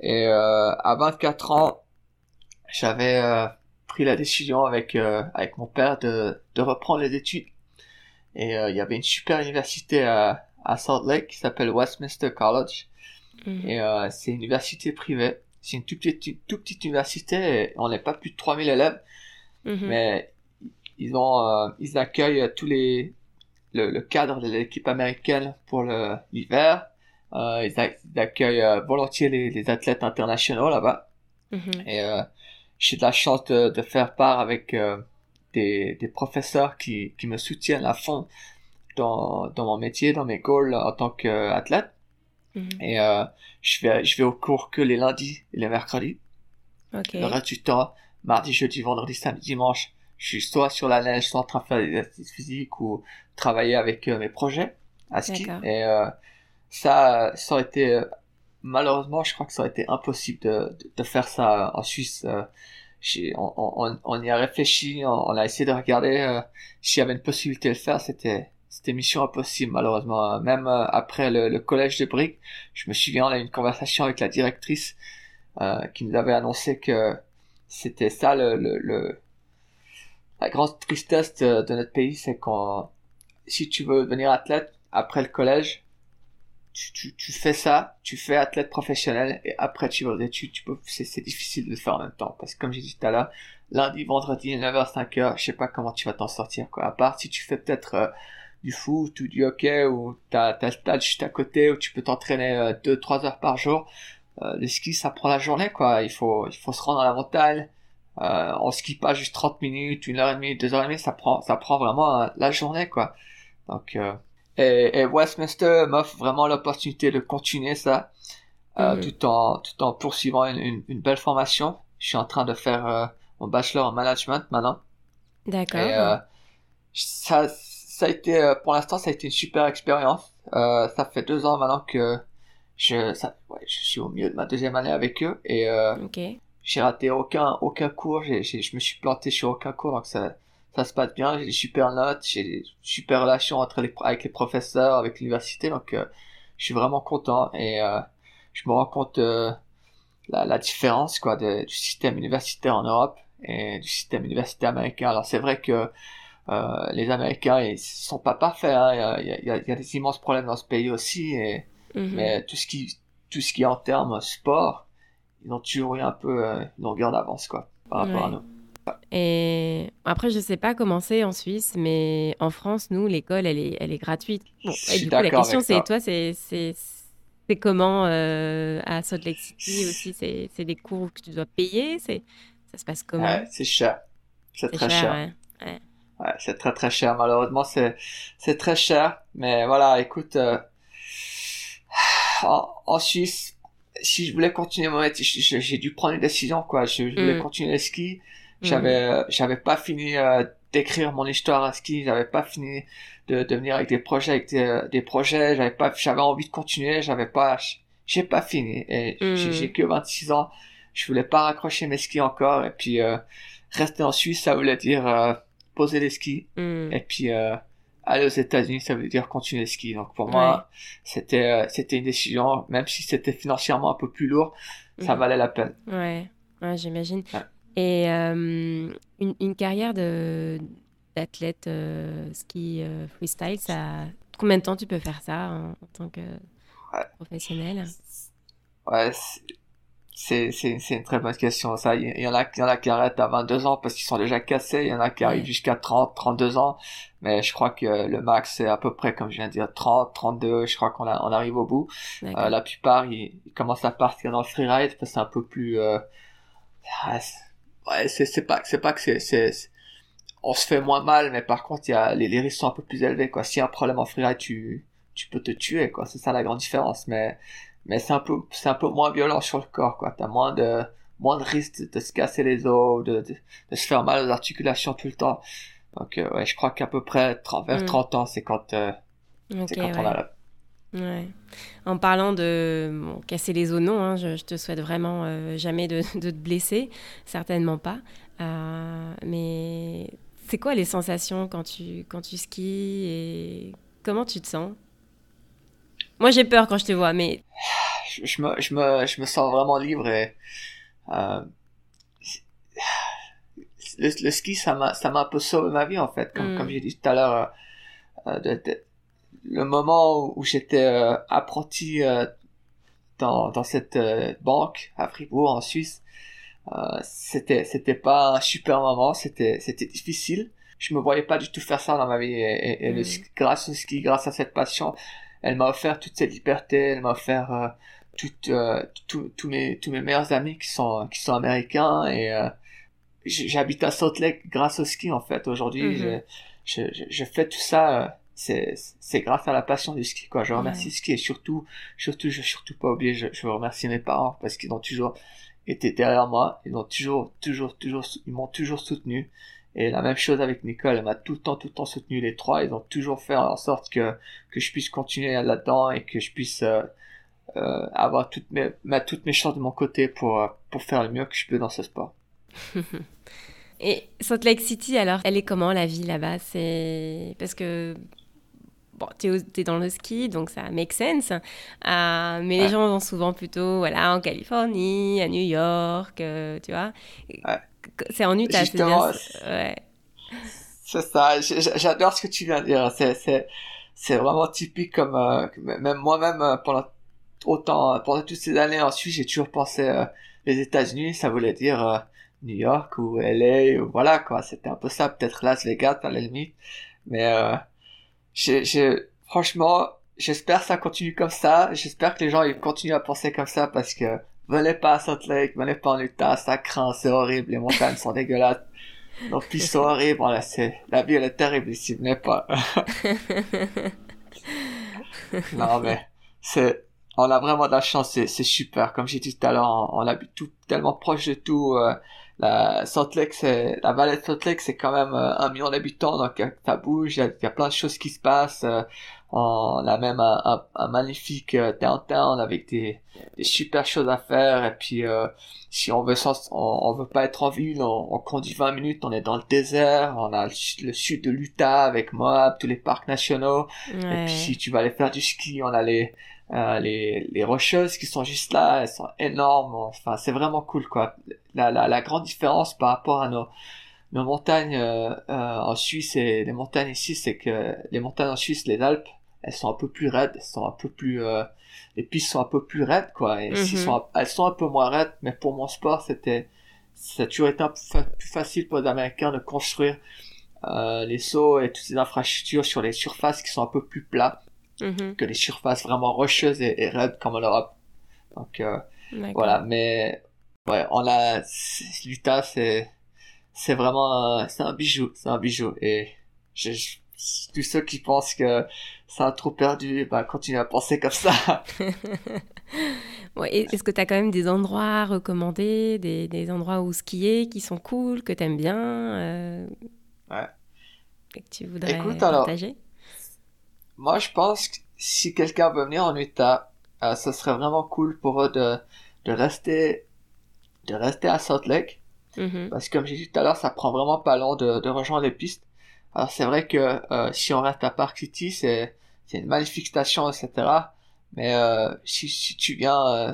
Et à 24 ans, j'avais pris la décision avec, avec mon père de, de reprendre les études et il y avait une super université à, à Salt Lake qui s'appelle Westminster College. -hmm. Et euh, c'est une université privée. C'est une toute petite, une toute petite université. Et on n'est pas plus de 3000 élèves. -hmm. Mais ils ont, euh, ils accueillent tous les, le, le cadre de l'équipe américaine pour l'hiver. Euh, ils, ils, accueillent volontiers les, les, athlètes internationaux là-bas. -hmm. Et j'ai de la chance de, de faire part avec des, des professeurs qui, qui me soutiennent à fond dans, dans mon métier, dans mes goals en tant qu'athlète. Mm -hmm. Et euh, je, vais, je vais au cours que les lundis et les mercredis. Okay. Le reste du temps, mardi, jeudi, vendredi, samedi, dimanche, je suis soit sur la neige, soit en train de faire des exercices physiques ou travailler avec euh, mes projets à ski. Et euh, ça, ça aurait été, malheureusement, je crois que ça aurait été impossible de, de, de faire ça en Suisse on, on, on, y a réfléchi, on, on, a essayé de regarder s'il y avait une possibilité de le faire. C'était c'était mission impossible malheureusement. Même euh, après le, collège de Brick, je me souviens, on a eu une conversation avec la directrice euh, qui nous avait annoncé que c'était ça le, la grande tristesse de, notre pays, c'est qu'on si tu veux devenir athlète après le collège, tu, tu, tu, fais ça, tu fais athlète professionnel et après tu vas aux études, tu peux, c'est, difficile de le faire en même temps parce que comme j'ai dit tout à l'heure, lundi, vendredi, 9h, 5h, je sais pas comment tu vas t'en sortir quoi. À part si tu fais peut-être euh, du foot ou du hockey ou t'as, t'as le stade juste à côté où tu peux t'entraîner euh, 2-3 heures par jour. Euh, le ski ça prend la journée quoi. Il faut, il faut se rendre à la montagne. Euh, on skie pas juste 30 minutes, une heure et demie, deux heures et demie, ça prend, ça prend vraiment euh, la journée quoi. Donc euh, et, et Westminster m'offre vraiment l'opportunité de continuer ça, euh, mmh. tout en tout en poursuivant une, une, une, belle formation. Je suis en train de faire euh, mon bachelor en management maintenant. D'accord. Et euh, ça ça a été euh, pour l'instant ça a été une super expérience. Euh, ça fait deux ans maintenant que je ça, ouais, je suis au milieu de ma deuxième année avec eux et okay. j'ai raté aucun aucun cours. Je me suis planté sur aucun cours donc ça ça se passe bien, j'ai des super notes, j'ai des super relations entre les, avec les professeurs, avec l'université, donc euh, je suis vraiment content et euh, je me rends compte euh, la, la, différence quoi de, du système universitaire en Europe et du système universitaire américain. Alors c'est vrai que euh, les Américains ils sont pas parfaits, hein. il, y a, il, y a, il, y a, des immenses problèmes dans ce pays aussi, et, mm -hmm. mais tout ce qui tout ce qui est en termes sport, ils ont toujours eu un peu euh, une longueur d'avance quoi par rapport ouais. à nous. Et après, je sais pas comment c'est en Suisse, mais en France, nous, l'école, elle est, elle est gratuite. Bon, et du coup, la question, c'est toi, c'est comment euh, à Salt Lake City aussi C'est des cours que tu dois payer ça se passe comment? Ouais, C'est cher. C'est très cher. cher. Ouais. C'est très très cher. Malheureusement, c'est c'est très cher. Mais voilà, écoute, euh, en, en Suisse, si je voulais continuer mon métier, j'ai dû prendre une décision quoi. Je, je voulais mm. continuer le ski j'avais, mmh. j'avais pas fini euh, d'écrire mon histoire à ski, j'avais pas fini de, de venir avec des projets, avec des, des projets, j'avais pas, j'avais envie de continuer, j'avais pas, j'ai pas fini et mmh. j'ai que 26 ans, je voulais pas raccrocher mes skis encore et puis euh, rester en Suisse, ça voulait dire euh, poser les skis mmh. et puis euh, aller aux États-Unis, ça veut dire continuer le ski. Donc pour moi, c'était c'était une décision, même si c'était financièrement un peu plus lourd, ça valait la peine. Ouais, ouais j'imagine. Ouais. Et euh, une, une, carrière d'athlète euh, ski euh, freestyle, ça, combien de temps tu peux faire ça en, en tant que professionnel? Ouais, c'est une très bonne question. Ça, il y en a, il y en a qui arrêtent à 22 ans parce qu'ils sont déjà cassés. Il y en a qui arrivent jusqu'à 30, 32 ans. Mais je crois que le max, c'est à peu près, comme je viens de dire, 30, 32. Je crois qu'on on arrive au bout. Euh, la plupart, ils, ils, commencent à partir dans le freeride parce que c'est un peu plus... Euh, ouais, c'est c'est pas c'est pas que c'est c'est on se fait moins mal mais par contre il y a les, les risques sont un peu plus élevés quoi s'il y a un problème en freeride tu tu peux te tuer quoi c'est ça la grande différence mais mais c'est un peu c'est un peu moins violent sur le corps quoi t'as moins de moins de risques de, de, se casser les os de, de, de se faire mal aux articulations tout le temps Donc, euh, ouais, je crois qu'à peu près vers 30 mm. ans, c'est quand, euh, c'est quand on a la... Ouais. En parlant de casser les os, non, hein, je, te souhaite vraiment euh, jamais de, de, te blesser, certainement pas. mais c'est quoi les sensations quand tu, quand tu skis et comment tu te sens? Moi j'ai peur quand je te vois, mais... Je, je, me, je, me, je me sens vraiment libre et le, ski, ça m'a, ça m'a un peu sauvé ma vie, en fait. Comme, comme mm. j'ai dit tout à l'heure, euh, euh le moment où j'étais euh, apprenti euh, dans, dans cette banque à Fribourg, en Suisse, c'était, c'était pas un super moment, c'était, c'était difficile. Je me voyais pas du tout faire ça dans ma vie. Et, et, mm. grâce au ski, grâce à cette passion, elle m'a offert toute cette liberté, elle m'a offert toutes, tous mes, tous mes meilleurs amis qui sont, qui sont américains et j'habite à Salt Lake grâce au ski en fait. Aujourd'hui, mhm. je, je, je, fais tout ça. Euh, c'est, c'est grâce à la passion du ski quoi. Je remercie le ski et surtout, surtout, je surtout pas oublier, je, je veux remercier mes parents parce qu'ils ont toujours été derrière moi. Ils ont toujours, toujours, toujours, ils m'ont toujours soutenu. Et la même chose avec Nicole, elle m'a tout le temps, tout le temps soutenu les trois. Ils ont toujours fait en sorte que que je puisse continuer là-dedans et que je puisse euh, euh, avoir toutes mes mettre toutes mes chances de mon côté pour pour faire le mieux que je peux dans ce sport. Et Salt Lake City, alors, elle est comment la vie là-bas? C'est parce que bon, tu es, dans le ski, donc ça make sense. Euh, mais les gens vont souvent plutôt, voilà, en Californie, à New York, euh, tu vois? C'est en Utah, c'est bien. Ouais. C'est ça. J'adore ce que tu viens de dire. C'est c'est vraiment typique comme euh, même moi-même pendant autant pendant toutes ces années en Suisse, j'ai toujours pensé les États-Unis, ça voulait dire New York ou LA ou voilà quoi c'était un peu ça peut-être Las Vegas à la limite mais euh, j'ai franchement j'espère que ça continue comme ça j'espère que les gens ils continuent à penser comme ça parce que venez pas à Salt Lake venez pas en Utah ça craint c'est horrible les montagnes sont dégueulasses donc pistes sont horribles voilà c'est la vie elle est terrible ici venez pas non mais c'est on a vraiment de la chance, c'est, super. Comme j'ai dit tout à l'heure, on, on habite tout tellement proche de tout. Euh, la Salt Lake, c'est la vallée de Salt Lake, c'est quand même euh, un million d'habitants, donc euh, ça bouge, il y, a plein de choses qui se passent. Euh, on a même un, un, magnifique downtown avec des, des, super choses à faire. Et puis, si on veut, on, veut pas être en ville, on, conduit 20 minutes, on est dans le désert. On a le, sud de l'Utah avec Moab, tous les parcs nationaux. Et puis, si tu vas aller faire du ski, on a les euh, les, les rocheuses qui sont juste là, elles sont énormes. Enfin, c'est vraiment cool, quoi. La, la, la grande différence par rapport à nos, nos montagnes euh, euh, en Suisse et les montagnes ici, c'est que les montagnes en Suisse, les Alpes, elles sont un peu plus raides, elles sont un peu plus, les pistes sont un peu plus raides, quoi. Et mm sont, elles sont un peu moins raides, mais pour mon sport, c'était, ça a toujours été un peu plus facile pour les Américains de construire les sauts et toutes ces infrastructures sur les surfaces qui sont un peu plus Mm-hmm. que les surfaces vraiment rocheuses et, raides comme en Europe. Donc euh, voilà, mais ouais, on a l'Utah, c'est c'est vraiment c'est un bijou, c'est un bijou et je, tous ceux qui pensent que ça a trop perdu, bah continuez à penser comme ça. ouais, Est-ce que tu as quand même des endroits recommandés, des, des endroits où skier qui sont cool, que tu aimes bien euh, Ouais. Et que tu voudrais Écoute, partager? Moi, je pense que si quelqu'un veut venir en Utah, euh, ce serait vraiment cool pour eux de, de rester, de rester à Salt Lake. Mm-hmm. Parce que comme j'ai dit tout à l'heure, ça prend vraiment pas long de, de rejoindre les pistes. Alors c'est vrai que euh, si on reste à Park City, c'est c'est une magnifique station, etc. Mais euh, si, si tu viens euh,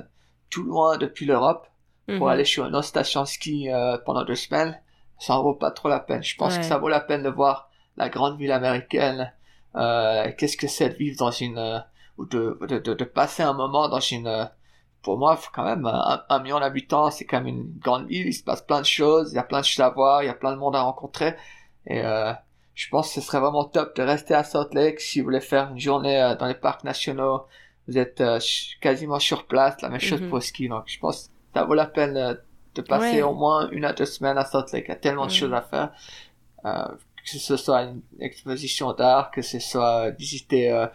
tout loin depuis l'Europe pour mm-hmm. aller sur une autre station ski euh, pendant deux semaines, ça en vaut pas trop la peine. Je pense que ça vaut la peine de voir la grande ville américaine, euh, qu'est-ce que c'est de vivre dans une euh, ou de, de, de, passer un moment dans une euh, pour moi quand même un, million d'habitants c'est quand même une grande ville il se passe plein de choses il y a plein de choses à voir il y a plein de monde à rencontrer. Et je pense que ce serait vraiment top de rester à Salt Lake. Si vous voulez faire une journée dans les parcs nationaux vous êtes quasiment sur place la même chose mhm. pour le ski. Donc je pense que ça vaut la peine de passer au moins une à deux semaines à Salt Lake. Il y a tellement de choses à faire que ce soit une exposition d'art, que ce soit visiter euh,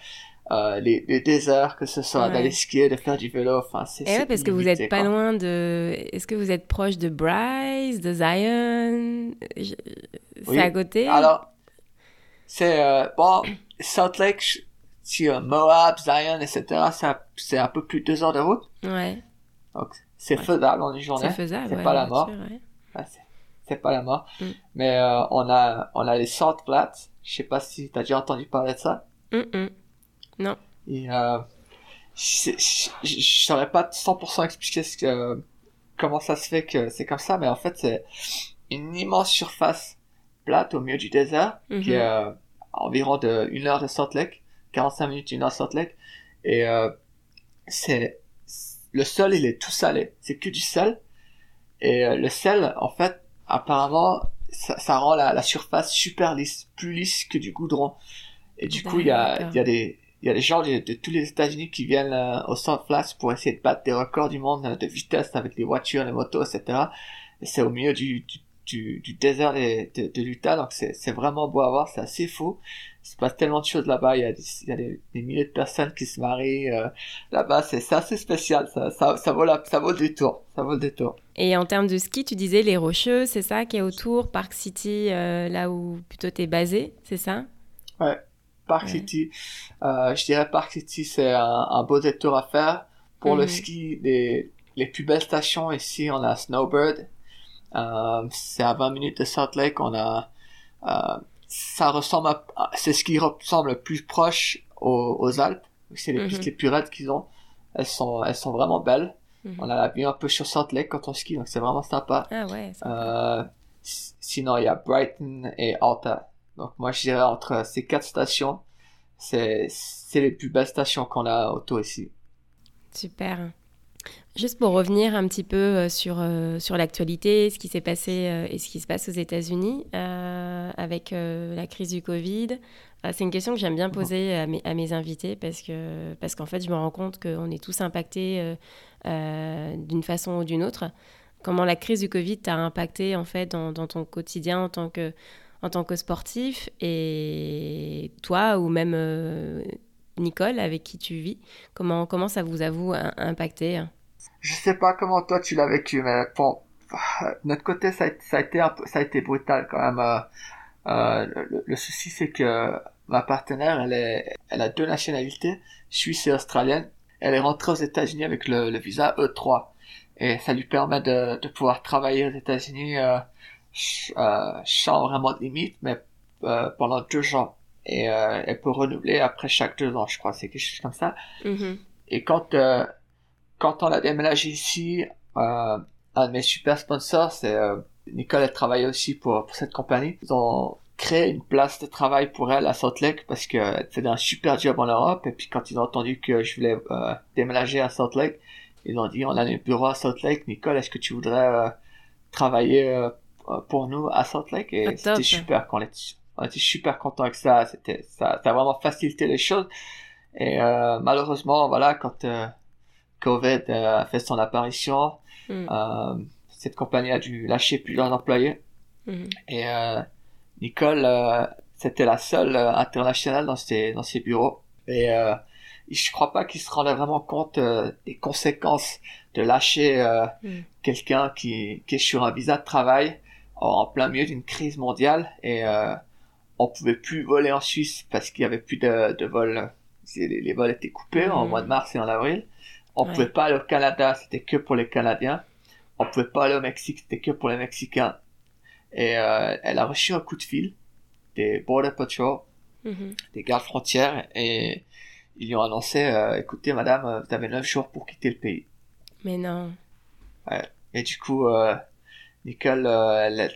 euh, les, les, déserts, que ce soit d'aller skier, de faire du vélo. Enfin, c'est. Et ouais, parce que vous êtes pas loin de. Est-ce que vous êtes proche de Bryce, de Zion? C'est à côté? Alors, c'est euh, bon, Salt Lake, sur Moab, Zion, etc. ça- C'est un peu plus de deux heures de route. Ouais, Donc c'est Ouais. faisable en une journée. c'est faisable. c'est ouais, pas la mort. sûr, ouais. Pas la mort. Mm. Mais euh, on a on a les Salt Flats. Je sais pas si t'as déjà entendu parler de ça. Hum, hum. Et euh, je saurais pas 100% expliquer ce que, comment ça se fait que c'est comme ça, mais en fait c'est une immense surface plate au milieu du désert qui Mhm. est euh, environ de une heure de Salt Lake, 45 minutes, une heure de Salt Lake, et euh, c'est le sol il est tout salé, c'est que du sel, et le sel en fait apparemment ça, ça rend la, la surface super lisse, plus lisse que du goudron, et du coup il y a, y a des il y a des gens de, de tous les États-Unis qui viennent euh, au Salt Flats pour essayer de battre des records du monde euh, de vitesse avec les voitures, les motos, etc. Et c'est au milieu du, du, du, du désert de, de, de l'Utah, donc c'est, c'est vraiment beau à voir, c'est assez fou. Il se passe tellement de choses là-bas, il y a des, il y a des, des milliers de personnes qui se marient euh, là-bas, c'est, c'est assez spécial, ça, ça, ça, vaut la, ça vaut le détour, ça vaut le détour. Et en termes de ski, tu disais les Rocheux, c'est ça qui est autour, Park City, euh, là où plutôt t'es basé, c'est ça? Park Ouais. City, euh, je dirais Park City, c'est un, un beau détour à faire. Pour le Mhm. ski, les, les plus belles stations ici, on a Snowbird. C'est à 20 minutes de Salt Lake. On a, ça ressemble à, à- c'est ce qui ressemble le plus proche aux, aux Alpes. C'est les Mhm. pistes les plus raides qu'ils ont. Elles sont, elles sont vraiment belles. Mhm. On a la vue un peu sur Salt Lake quand on skie, donc c'est vraiment sympa. Ah ouais, Euh, sinon, il y a Brighton et Alta. Donc, moi, je dirais entre ces quatre stations, c'est, c'est les plus belles stations qu'on a autour ici. super. Juste pour revenir un petit peu euh, sur, euh, sur l'actualité, ce qui s'est passé euh, et ce qui se passe aux États-Unis euh, avec euh, la crise du Covid. C'est une question que j'aime bien poser à mes, à mes invités parce que parce qu'en fait, je me rends compte qu'on est tous impactés euh, d'une façon ou d'une autre. Comment la crise du Covid t'a impacté en fait dans, dans ton quotidien en tant que en tant que sportif et toi ou même Nicole avec qui tu vis, comment comment ça vous a vous im- impacté? Je sais pas comment toi tu l'as vécu, mais bon, de notre côté, ça a, ça a été un peu, ça a été brutal quand même. Euh, euh, le, le souci, c'est que ma partenaire, elle est, elle a deux nationalités, suisse et australienne. Elle est rentrée aux États-Unis avec le, le visa E3 et ça lui permet de, de pouvoir travailler aux États-Unis euh, euh, sans vraiment de limite, mais euh, pendant deux ans. Et euh, elle peut renouveler après chaque deux ans, je crois, c'est quelque chose comme ça. Mhm. Et quand euh, quand on a déménagé ici, euh, un de mes super sponsors, c'est euh, Nicole, elle travaillait aussi pour, pour cette compagnie. Ils ont créé une place de travail pour elle à Salt Lake parce qu'elle faisait un super job en Europe. Et puis quand ils ont entendu que je voulais euh, déménager à Salt Lake, ils ont dit on a un bureau à Salt Lake. Nicole, est-ce que tu voudrais euh, travailler euh, pour nous à Salt Lake? Et Ah, c'était super. Quand on était, on était super content avec ça. C'était ça, ça a vraiment facilité les choses. Et euh, malheureusement, voilà, quand euh, Covid euh, a fait son apparition, Mhm. euh, cette compagnie a dû lâcher plusieurs employés. Mhm. Et euh, Nicole, c'était la seule internationale dans ses, dans ses bureaux. Et je crois pas qu'il se rendait vraiment compte euh, des conséquences de lâcher euh, Mm. quelqu'un qui, qui est sur un visa de travail en, en plein milieu d'une crise mondiale. Et euh, on pouvait plus voler en Suisse parce qu'il y avait plus de, de vols. Les, les vols étaient coupés en Mm. mois de mars et en avril. On Ouais. pouvait pas aller au Canada, c'était que pour les Canadiens. On pouvait pas aller au Mexique, c'était que pour les Mexicains. Et euh, elle a reçu un coup de fil des Border Patrol, Mhm. des gardes frontières, et ils lui ont annoncé, euh, écoutez madame, euh, vous avez neuf jours pour quitter le pays. Mais non. Et du coup, euh, Nicole, elle,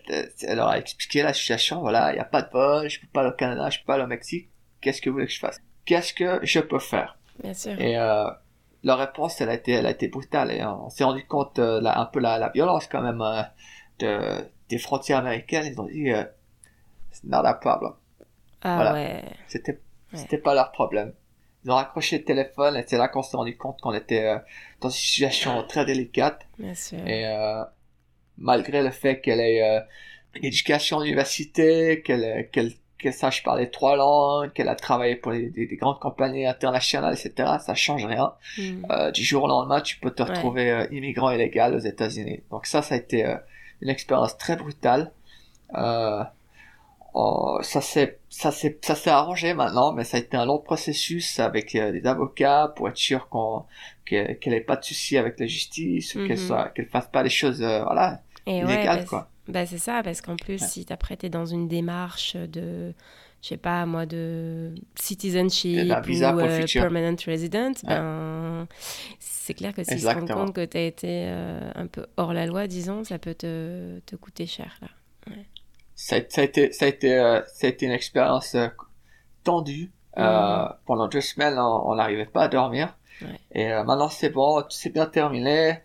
leur a expliqué la situation, voilà, il n'y a pas de vol, je peux pas aller au Canada, je peux pas aller au Mexique, qu'est-ce que vous voulez que je fasse? Qu'est-ce que je peux faire? Bien sûr. Et leur réponse, elle a été, elle a été brutale. Et on s'est rendu compte euh, la- un peu la, la violence quand même euh, de, des frontières américaines. Ils ont dit, euh, c'est not our problem. ah voilà. ouais. C'était, Ouais. c'était pas leur problème. Ils ont raccroché le téléphone et c'est là qu'on s'est rendu compte qu'on était euh, dans une situation très délicate. Bien sûr. Et malgré le fait qu'elle ait une éducation à l'université, qu'elle qu'elle qu'elle sache parler trois langues, qu'elle a travaillé pour les, des, des grandes compagnies internationales, etc., ça change rien. Mhm. Euh, du jour au lendemain, tu peux te Ouais. retrouver euh, immigrant illégal aux États-Unis. Donc ça, ça a été euh, une expérience très brutale. Oh, ça s'est ça s'est ça s'est arrangé maintenant, mais ça a été un long processus avec des avocats pour être sûr qu'on qu'elle n'ait pas de soucis avec la justice, qu'elle Mhm. soit qu'elle fasse pas les choses voilà Et illégales bah, quoi. Bah c'est ça, parce qu'en plus, Ouais. si t'as prêté dans une démarche de, je sais pas moi, de citizenship D'un visa ou euh, permanent resident, ben c'est clair que s'ils se rendent Exactement. compte que t'as été euh, un peu hors la loi, disons, ça peut te, te coûter cher là. Ça, a- ça a été ça a été euh, ça a été une expérience euh, tendue. Mhm. pendant deux semaines, on n'arrivait pas à dormir. Ouais. Et maintenant c'est bon, s'est bien terminé.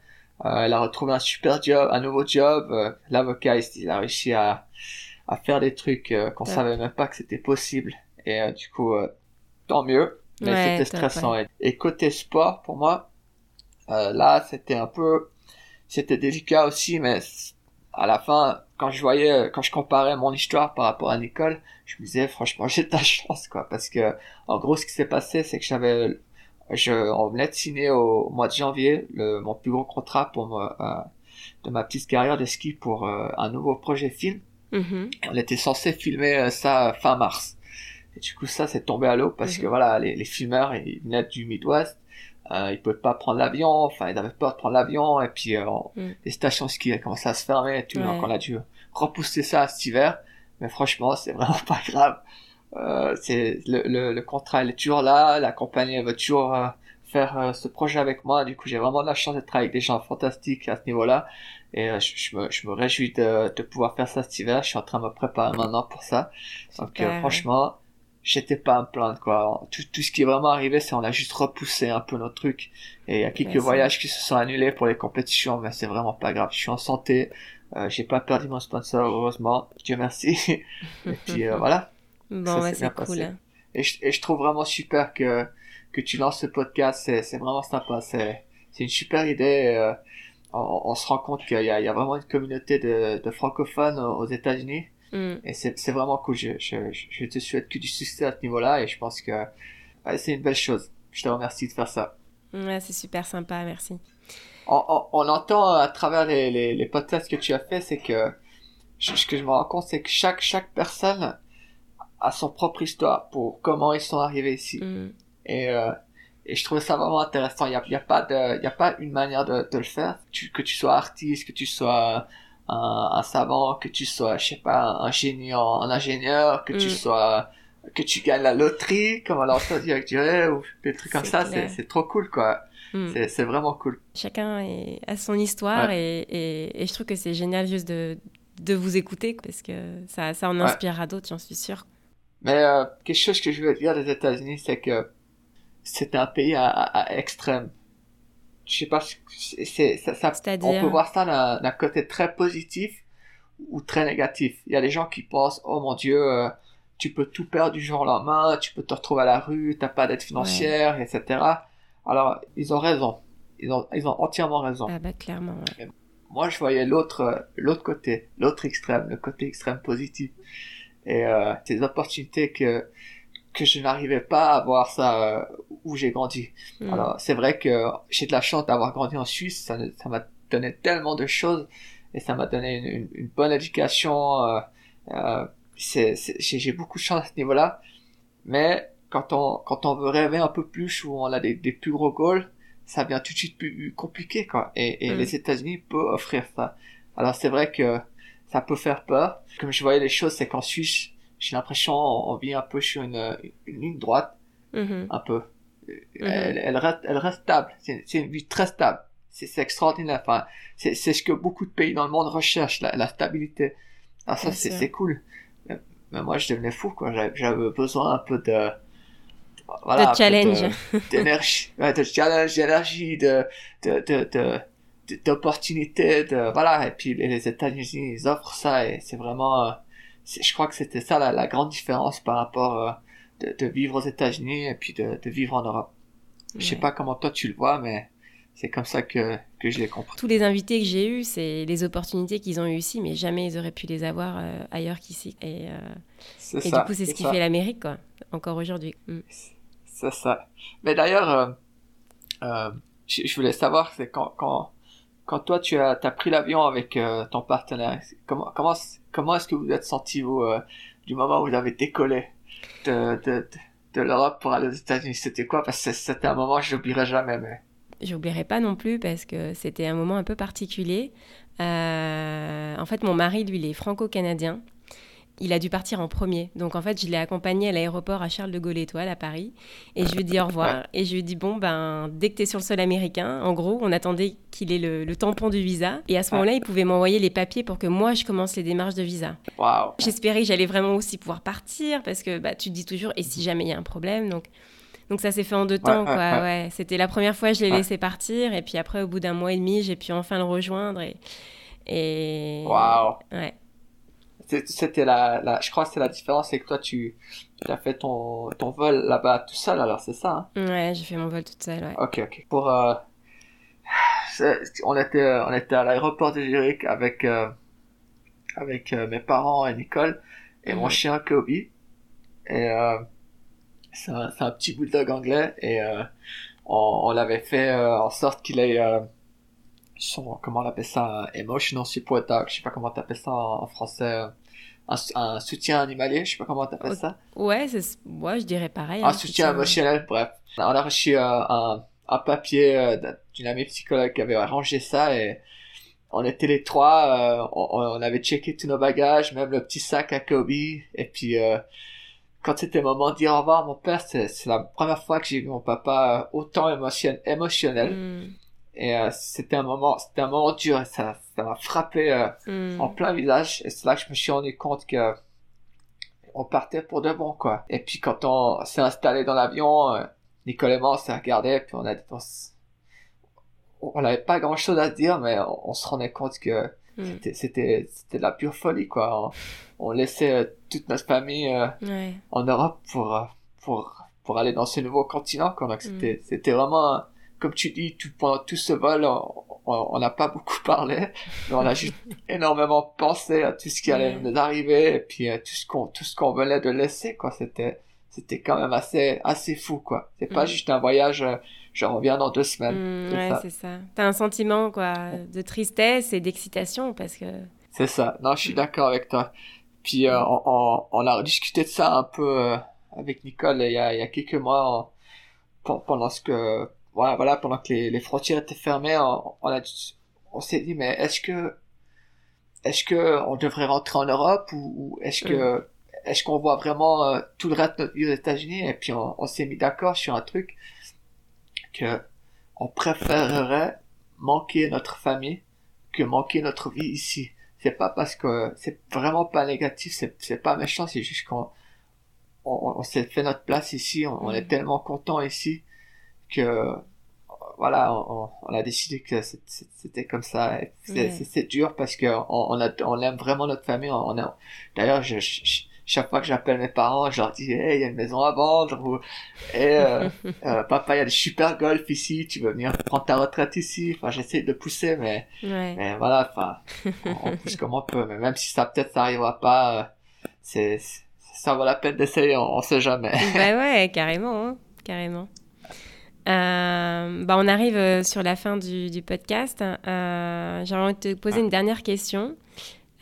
Euh, elle a retrouvé un super job, un nouveau job. Euh, L'avocat, il, a réussi à, à faire des trucs euh, qu'on savait même pas que c'était possible. Et euh, du coup, euh, tant mieux. Mais Ouais, c'était stressant. Et, et côté sport, pour moi, euh, là, c'était un peu, c'était délicat aussi, mais à la fin, quand je voyais, quand je comparais mon histoire par rapport à Nicole, je me disais, franchement, j'ai de la chance, quoi, parce que, en gros, ce qui s'est passé, c'est que j'avais, je, on venait de signer au mois de janvier le, mon plus gros contrat pour me, euh, de ma petite carrière de ski pour euh, un nouveau projet film. Mhm. Et on était censé filmer euh, ça fin mars. Et du coup, ça, c'est tombé à l'eau parce que Mhm. voilà, les, les filmeurs, ils venaient du Midwest. Euh, ils pouvaient pas prendre l'avion, enfin, ils avaient peur de prendre l'avion, et puis, euh, on- Mm. les stations ski, elles commençaient à se fermer, et tout, Ouais. donc on a dû repousser ça cet hiver. Mais franchement, c'est vraiment pas grave. Euh, c'est, le, le, le contrat, il est toujours là, la compagnie, elle veut toujours euh, faire euh, ce projet avec moi. Du coup, j'ai vraiment de la chance d'être avec des gens fantastiques à ce niveau-là. Et euh, je, je me, je me réjouis de, de pouvoir faire ça cet hiver. Je suis en train de me préparer maintenant pour ça. Donc euh, franchement, j'étais pas à me plaindre quoi. Tout, tout ce qui est vraiment arrivé, c'est on a juste repoussé un peu notre truc. Et il y a quelques voyages qui se sont annulés pour les compétitions, mais c'est vraiment pas grave. Je suis en santé. Euh, j'ai pas perdu mon sponsor, heureusement. Dieu merci. et puis euh, voilà. Bon, ouais, c'est cool. hein. Et je, et je trouve vraiment super que, que tu lances ce podcast. C'est, c'est vraiment sympa. C'est, c'est une super idée. euh, on, on se rend compte qu'il y a, il y a vraiment une communauté de, de francophones aux États-Unis. Mm. Et c'est, c'est vraiment cool. Je, je, je te souhaite que du succès à ce niveau-là. Et je pense que ouais, c'est une belle chose. Je te remercie de faire ça. Ouais, c'est super sympa, merci. On, on, on entend à travers les, les, les podcasts que tu as fait, c'est que ce que je me rends compte, c'est que chaque, chaque personne a son propre histoire pour comment ils sont arrivés ici. Mm. Et, euh, et je trouvais ça vraiment intéressant. Il n'y a, y a, pas de- il y a pas une manière de, de le faire. Tu- que tu sois artiste, que tu sois un, un savant, que tu sois, je sais pas, un génie en, ingénieur, que tu Mm. sois, que tu gagnes la loterie, comme entendu avec Duré, ou des trucs comme ça. C'est trop cool, quoi. Mm. C'est vraiment cool. Chacun est- a son histoire Ouais. et, et, et je trouve que c'est génial juste de, de vous écouter parce que ça, ça en Ouais. inspirera d'autres, j'en suis sûre. Mais euh, quelque chose que je veux dire des États-Unis, c'est que c'est un pays à, à, à extrême. Je sais pas, c'est, c'est- ça, ça, on peut voir ça d'un, d'un côté très positif ou très négatif. Il y a des gens qui pensent, oh mon Dieu, euh, tu peux tout perdre du jour au lendemain, tu peux te retrouver à la rue, t'as pas d'aide financière, etc. Alors, ils ont raison. Ils ont, ils ont entièrement raison. Ah bah clairement, ouais. Moi, je voyais l'autre, euh, l'autre côté, l'autre extrême, le côté extrême positif. Et euh, ces opportunités que que je n'arrivais pas à voir ça euh, où j'ai grandi. Mm. Alors, c'est vrai que j'ai de la chance d'avoir grandi en Suisse. Ça ça m'a donné tellement de choses et ça m'a donné une, une, une bonne éducation. Euh, euh, j'ai, beaucoup de chance à ce niveau-là. Mais quand on quand on veut rêver un peu plus ou on a des, des plus gros goals, ça devient tout de suite plus compliqué quoi. Et, et Mm. les États-Unis peuvent offrir ça. Alors c'est vrai que ça peut faire peur. Comme je voyais les choses, c'est qu'en Suisse, j'ai l'impression on, on vit un peu sur une, une ligne droite, Mhm. un peu. Mhm. Elle, elle reste, elle reste stable. C'est c'est une vie très stable. C'est c'est extraordinaire. Enfin, c'est c'est ce que beaucoup de pays dans le monde recherchent, la, la stabilité. Alors ça, c'est c'est cool. Mais, mais moi, je devenais fou, quoi. J'avais- J'avais besoin un peu de... Voilà, de challenge. de- d'énergie, ouais, de challenge, d'énergie, de, de, de- d'opportunités, de, voilà. Et puis, les, États-Unis, ils offrent ça et c'est vraiment, euh, je crois que c'était ça la, la grande différence par rapport, euh, de, de vivre aux États-Unis et puis de, de vivre en Europe. Je sais Ouais. pas comment toi tu le vois, mais c'est comme ça que, que je l'ai compris. Tous les invités que j'ai eus, c'est les opportunités qu'ils ont eues ici, mais jamais ils auraient pu les avoir euh, ailleurs qu'ici. Et, euh, et ça. du coup, c'est ce qui ça. fait l'Amérique, quoi, encore aujourd'hui. Mm. C'est ça. Mais d'ailleurs, euh, je, je voulais savoir, c'est quand, quand, quand toi tu as, pris l'avion avec euh, ton partenaire, comment, comment, comment est-ce que vous êtes senti vous euh, du moment où vous avez décollé de, de, l'Europe pour aller aux États-Unis, c'était quoi? Parce que c'était un moment que je n'oublierai jamais. Mais... J'oublierai pas non plus parce que c'était un moment un peu particulier. Euh, en fait, mon mari, lui, il est franco-canadien il a dû partir en premier. Donc en fait, je l'ai accompagné à l'aéroport à Charles de Gaulle Étoile à Paris et je lui ai dit au revoir. Et je lui ai dit bon ben dès que tu es sur le sol américain, en gros, on attendait qu'il ait le, tampon du visa et à ce moment-là, il pouvait m'envoyer les papiers pour que moi je commence les démarches de visa. J'espérais que j'allais vraiment aussi pouvoir partir parce que bah, tu te dis toujours et si jamais il y a un problème donc donc ça s'est fait en deux temps, quoi. Ouais, C'était la première fois que je l'ai laissé partir, et puis après, au bout d'un mois et demi, j'ai pu enfin le rejoindre. Et, et... Waouh. Ouais c'était la, la, je crois que c'est la différence, c'est que toi, tu, tu as fait ton, ton vol là-bas tout seul, alors c'est ça hein? Ouais, j'ai fait mon vol toute seule, ouais. Ok, ok. Pour, euh, on était, on était à l'aéroport de Zurich avec, euh, avec euh, mes parents et Nicole et mon chien Kobe. Et euh, c'est un, un, petit bulldog anglais et euh, on, on l'avait fait en sorte qu'il ait son, comment on appelle ça, emotional support dog, je sais pas comment t'appelles ça en, français, un, soutien animalier, je sais pas comment t'appelles ça. Ouais, c'est, ouais, je dirais pareil. Un, hein, soutien, émotionnel, bref. On a reçu euh, un, un papier euh, d'une amie psychologue qui avait arrangé ça et on était les trois, euh, on, avait checké tous nos bagages, même le petit sac à Kobe, et puis quand c'était le moment de dire au revoir à mon père, c'est, la première fois que j'ai vu mon papa autant émotion, émotionnel. Hmm. Et euh, c'était un moment, c'était un moment dur. Et ça, ça m'a frappé euh, hmm. en plein visage. Et c'est là que je me suis rendu compte que on partait pour de bon, quoi. Et puis quand on s'est installé dans l'avion, euh, Nicole et moi, on s'est regardé, puis on a, on, on n'avait pas grand chose à dire, mais on, se rendait compte que hmm. c'était, c'était, c'était de la pure folie, quoi. On, laissait toute notre famille en Europe pour, pour, pour aller dans ce nouveau continent, quoi. Donc c'était, hmm. c'était vraiment comme tu dis, tout, pendant tout ce vol, on n'a pas beaucoup parlé, mais on a juste énormément pensé à tout ce qui allait nous arriver, et puis à tout ce qu'on, tout ce qu'on venait de laisser, quoi. C'était, c'était quand même assez, assez fou, quoi. C'est pas mm. juste un voyage, euh, je reviens dans deux semaines. Mm, ouais, c'est ça. T'as un sentiment, quoi, de tristesse et d'excitation, parce que... C'est ça. Non, je suis d'accord avec toi. Puis, euh, on, on, a discuté de ça un peu euh, avec Nicole il y a, il y a quelques mois, pendant ce que voilà, pendant que les, frontières étaient fermées, on, on, s'est dit, mais est-ce que, est-ce que on devrait rentrer en Europe ou, est-ce que, mm. est-ce qu'on voit vraiment euh, tout le reste de notre vie aux États-Unis? Et puis on, s'est mis d'accord sur un truc que on préférerait manquer notre famille que manquer notre vie ici. C'est pas parce que c'est vraiment pas négatif, c'est, c'est pas méchant, c'est juste qu'on on, s'est fait notre place ici, on, est mm. tellement content ici que voilà, on, a décidé que c'était comme ça. C'est dur parce que on, a, on aime vraiment notre famille. On, d'ailleurs, je, chaque fois que j'appelle mes parents, je leur dis, hey, il y a une maison à vendre, ou, euh, euh, papa, il y a des super golf ici, tu veux venir prendre ta retraite ici? Enfin, j'essaie de pousser, mais, mais voilà, enfin, on, pousse comme on peut. Mais même si ça peut-être ça arrivera pas, euh, c'est, ça vaut la peine d'essayer, on, on, sait jamais. bah ouais, carrément, hein, carrément. Euh, bah on arrive euh, sur la fin du, du podcast. Euh, J'aimerais envie de te poser une dernière question.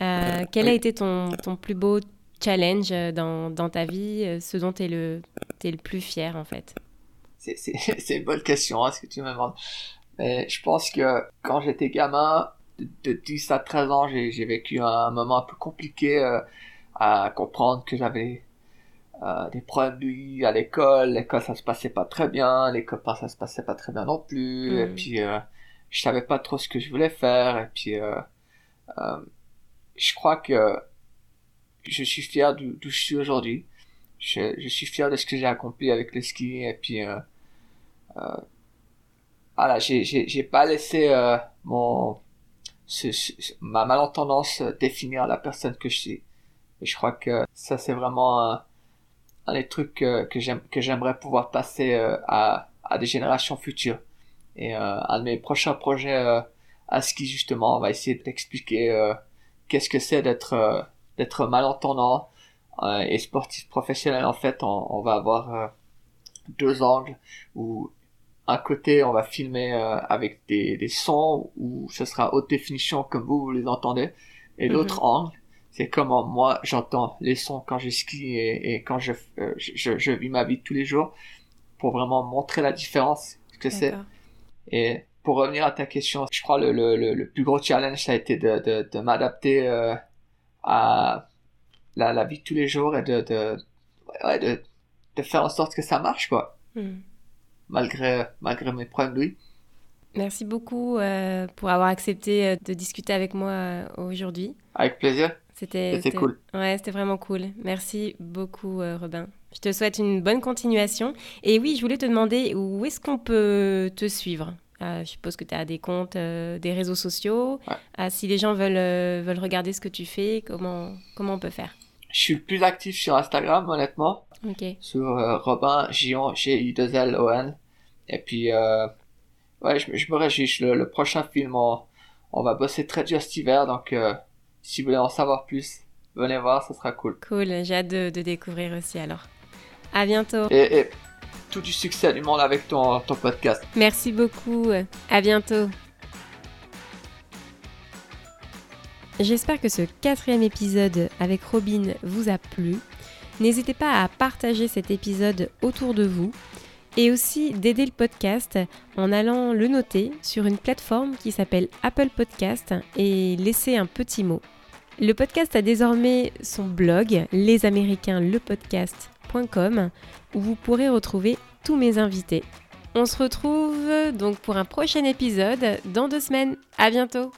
Euh, quel a été ton, ton, plus beau challenge dans, dans ta vie, ce dont tu es, le, es le plus fier en fait? C'est une bonne question, hein, ce que tu me demandes. Mais je pense que quand j'étais gamin, de, de, 10 à 13 ans, j'ai vécu un moment un peu compliqué à comprendre que j'avais euh, des problèmes à l'école, l'école ça se passait pas très bien, l'école ça se passait pas très bien non plus, et mm. puis euh, je savais pas trop ce que je voulais faire, et puis euh, euh je crois que je suis fier d'où je suis aujourd'hui, je, je, suis fier de ce que j'ai accompli avec le ski, et puis euh, voilà, j'ai j'ai pas laissé mon ce, ma malentendance définir la personne que je suis, et je crois que ça c'est vraiment un des trucs que, que j'aime que j'aimerais pouvoir passer euh, à, à des générations futures. Et euh, un de mes prochains projets euh, à ski justement, on va essayer d'expliquer qu'est-ce que c'est d'être d'être malentendant et sportif professionnel. En fait, on, on va avoir deux angles où un côté on va filmer avec des, des sons où ce sera haute définition comme vous, vous les entendez et mhm. l'autre angle c'est comment moi j'entends les sons quand je skie et, et quand je, euh, je, je vis ma vie tous les jours pour vraiment montrer la différence ce que c'est. Et pour revenir à ta question, je crois le, le, le, le plus gros challenge ça a été de, de, de m'adapter euh, à la, la vie de tous les jours et de, de, ouais, de, de faire en sorte que ça marche quoi, Hmm. malgré, malgré mes problèmes de vie. Merci beaucoup euh, pour avoir accepté de discuter avec moi aujourd'hui. Avec plaisir. C'était cool. Ouais, c'était vraiment cool. Merci beaucoup, euh, Robin. Je te souhaite une bonne continuation. Et oui, je voulais te demander où est-ce qu'on peut te suivre? Euh, Je suppose que tu as des comptes, euh, des réseaux sociaux. Ouais. Si les gens veulent, veulent regarder ce que tu fais, comment, comment on peut faire? Je suis le plus actif sur Instagram, honnêtement. Ok, Sur Robin Gion, G-I-2-L-O-N. Et puis, ouais, je, me- je me réjouis. Le, le prochain film, on, on va bosser très dur cet hiver. Donc, si vous voulez en savoir plus, venez voir, ce sera cool. cool. J'ai hâte de, de découvrir aussi alors. À bientôt. Et, et tout du succès du monde avec ton, ton podcast. Merci beaucoup. À bientôt. J'espère que ce quatrième épisode avec Robin vous a plu. N'hésitez pas à partager cet épisode autour de vous et aussi d'aider le podcast en allant le noter sur une plateforme qui s'appelle Apple Podcast et laisser un petit mot. Le podcast a désormais son blog lesaméricainlepodcast.com où vous pourrez retrouver tous mes invités. On se retrouve donc pour un prochain épisode dans deux semaines. À bientôt!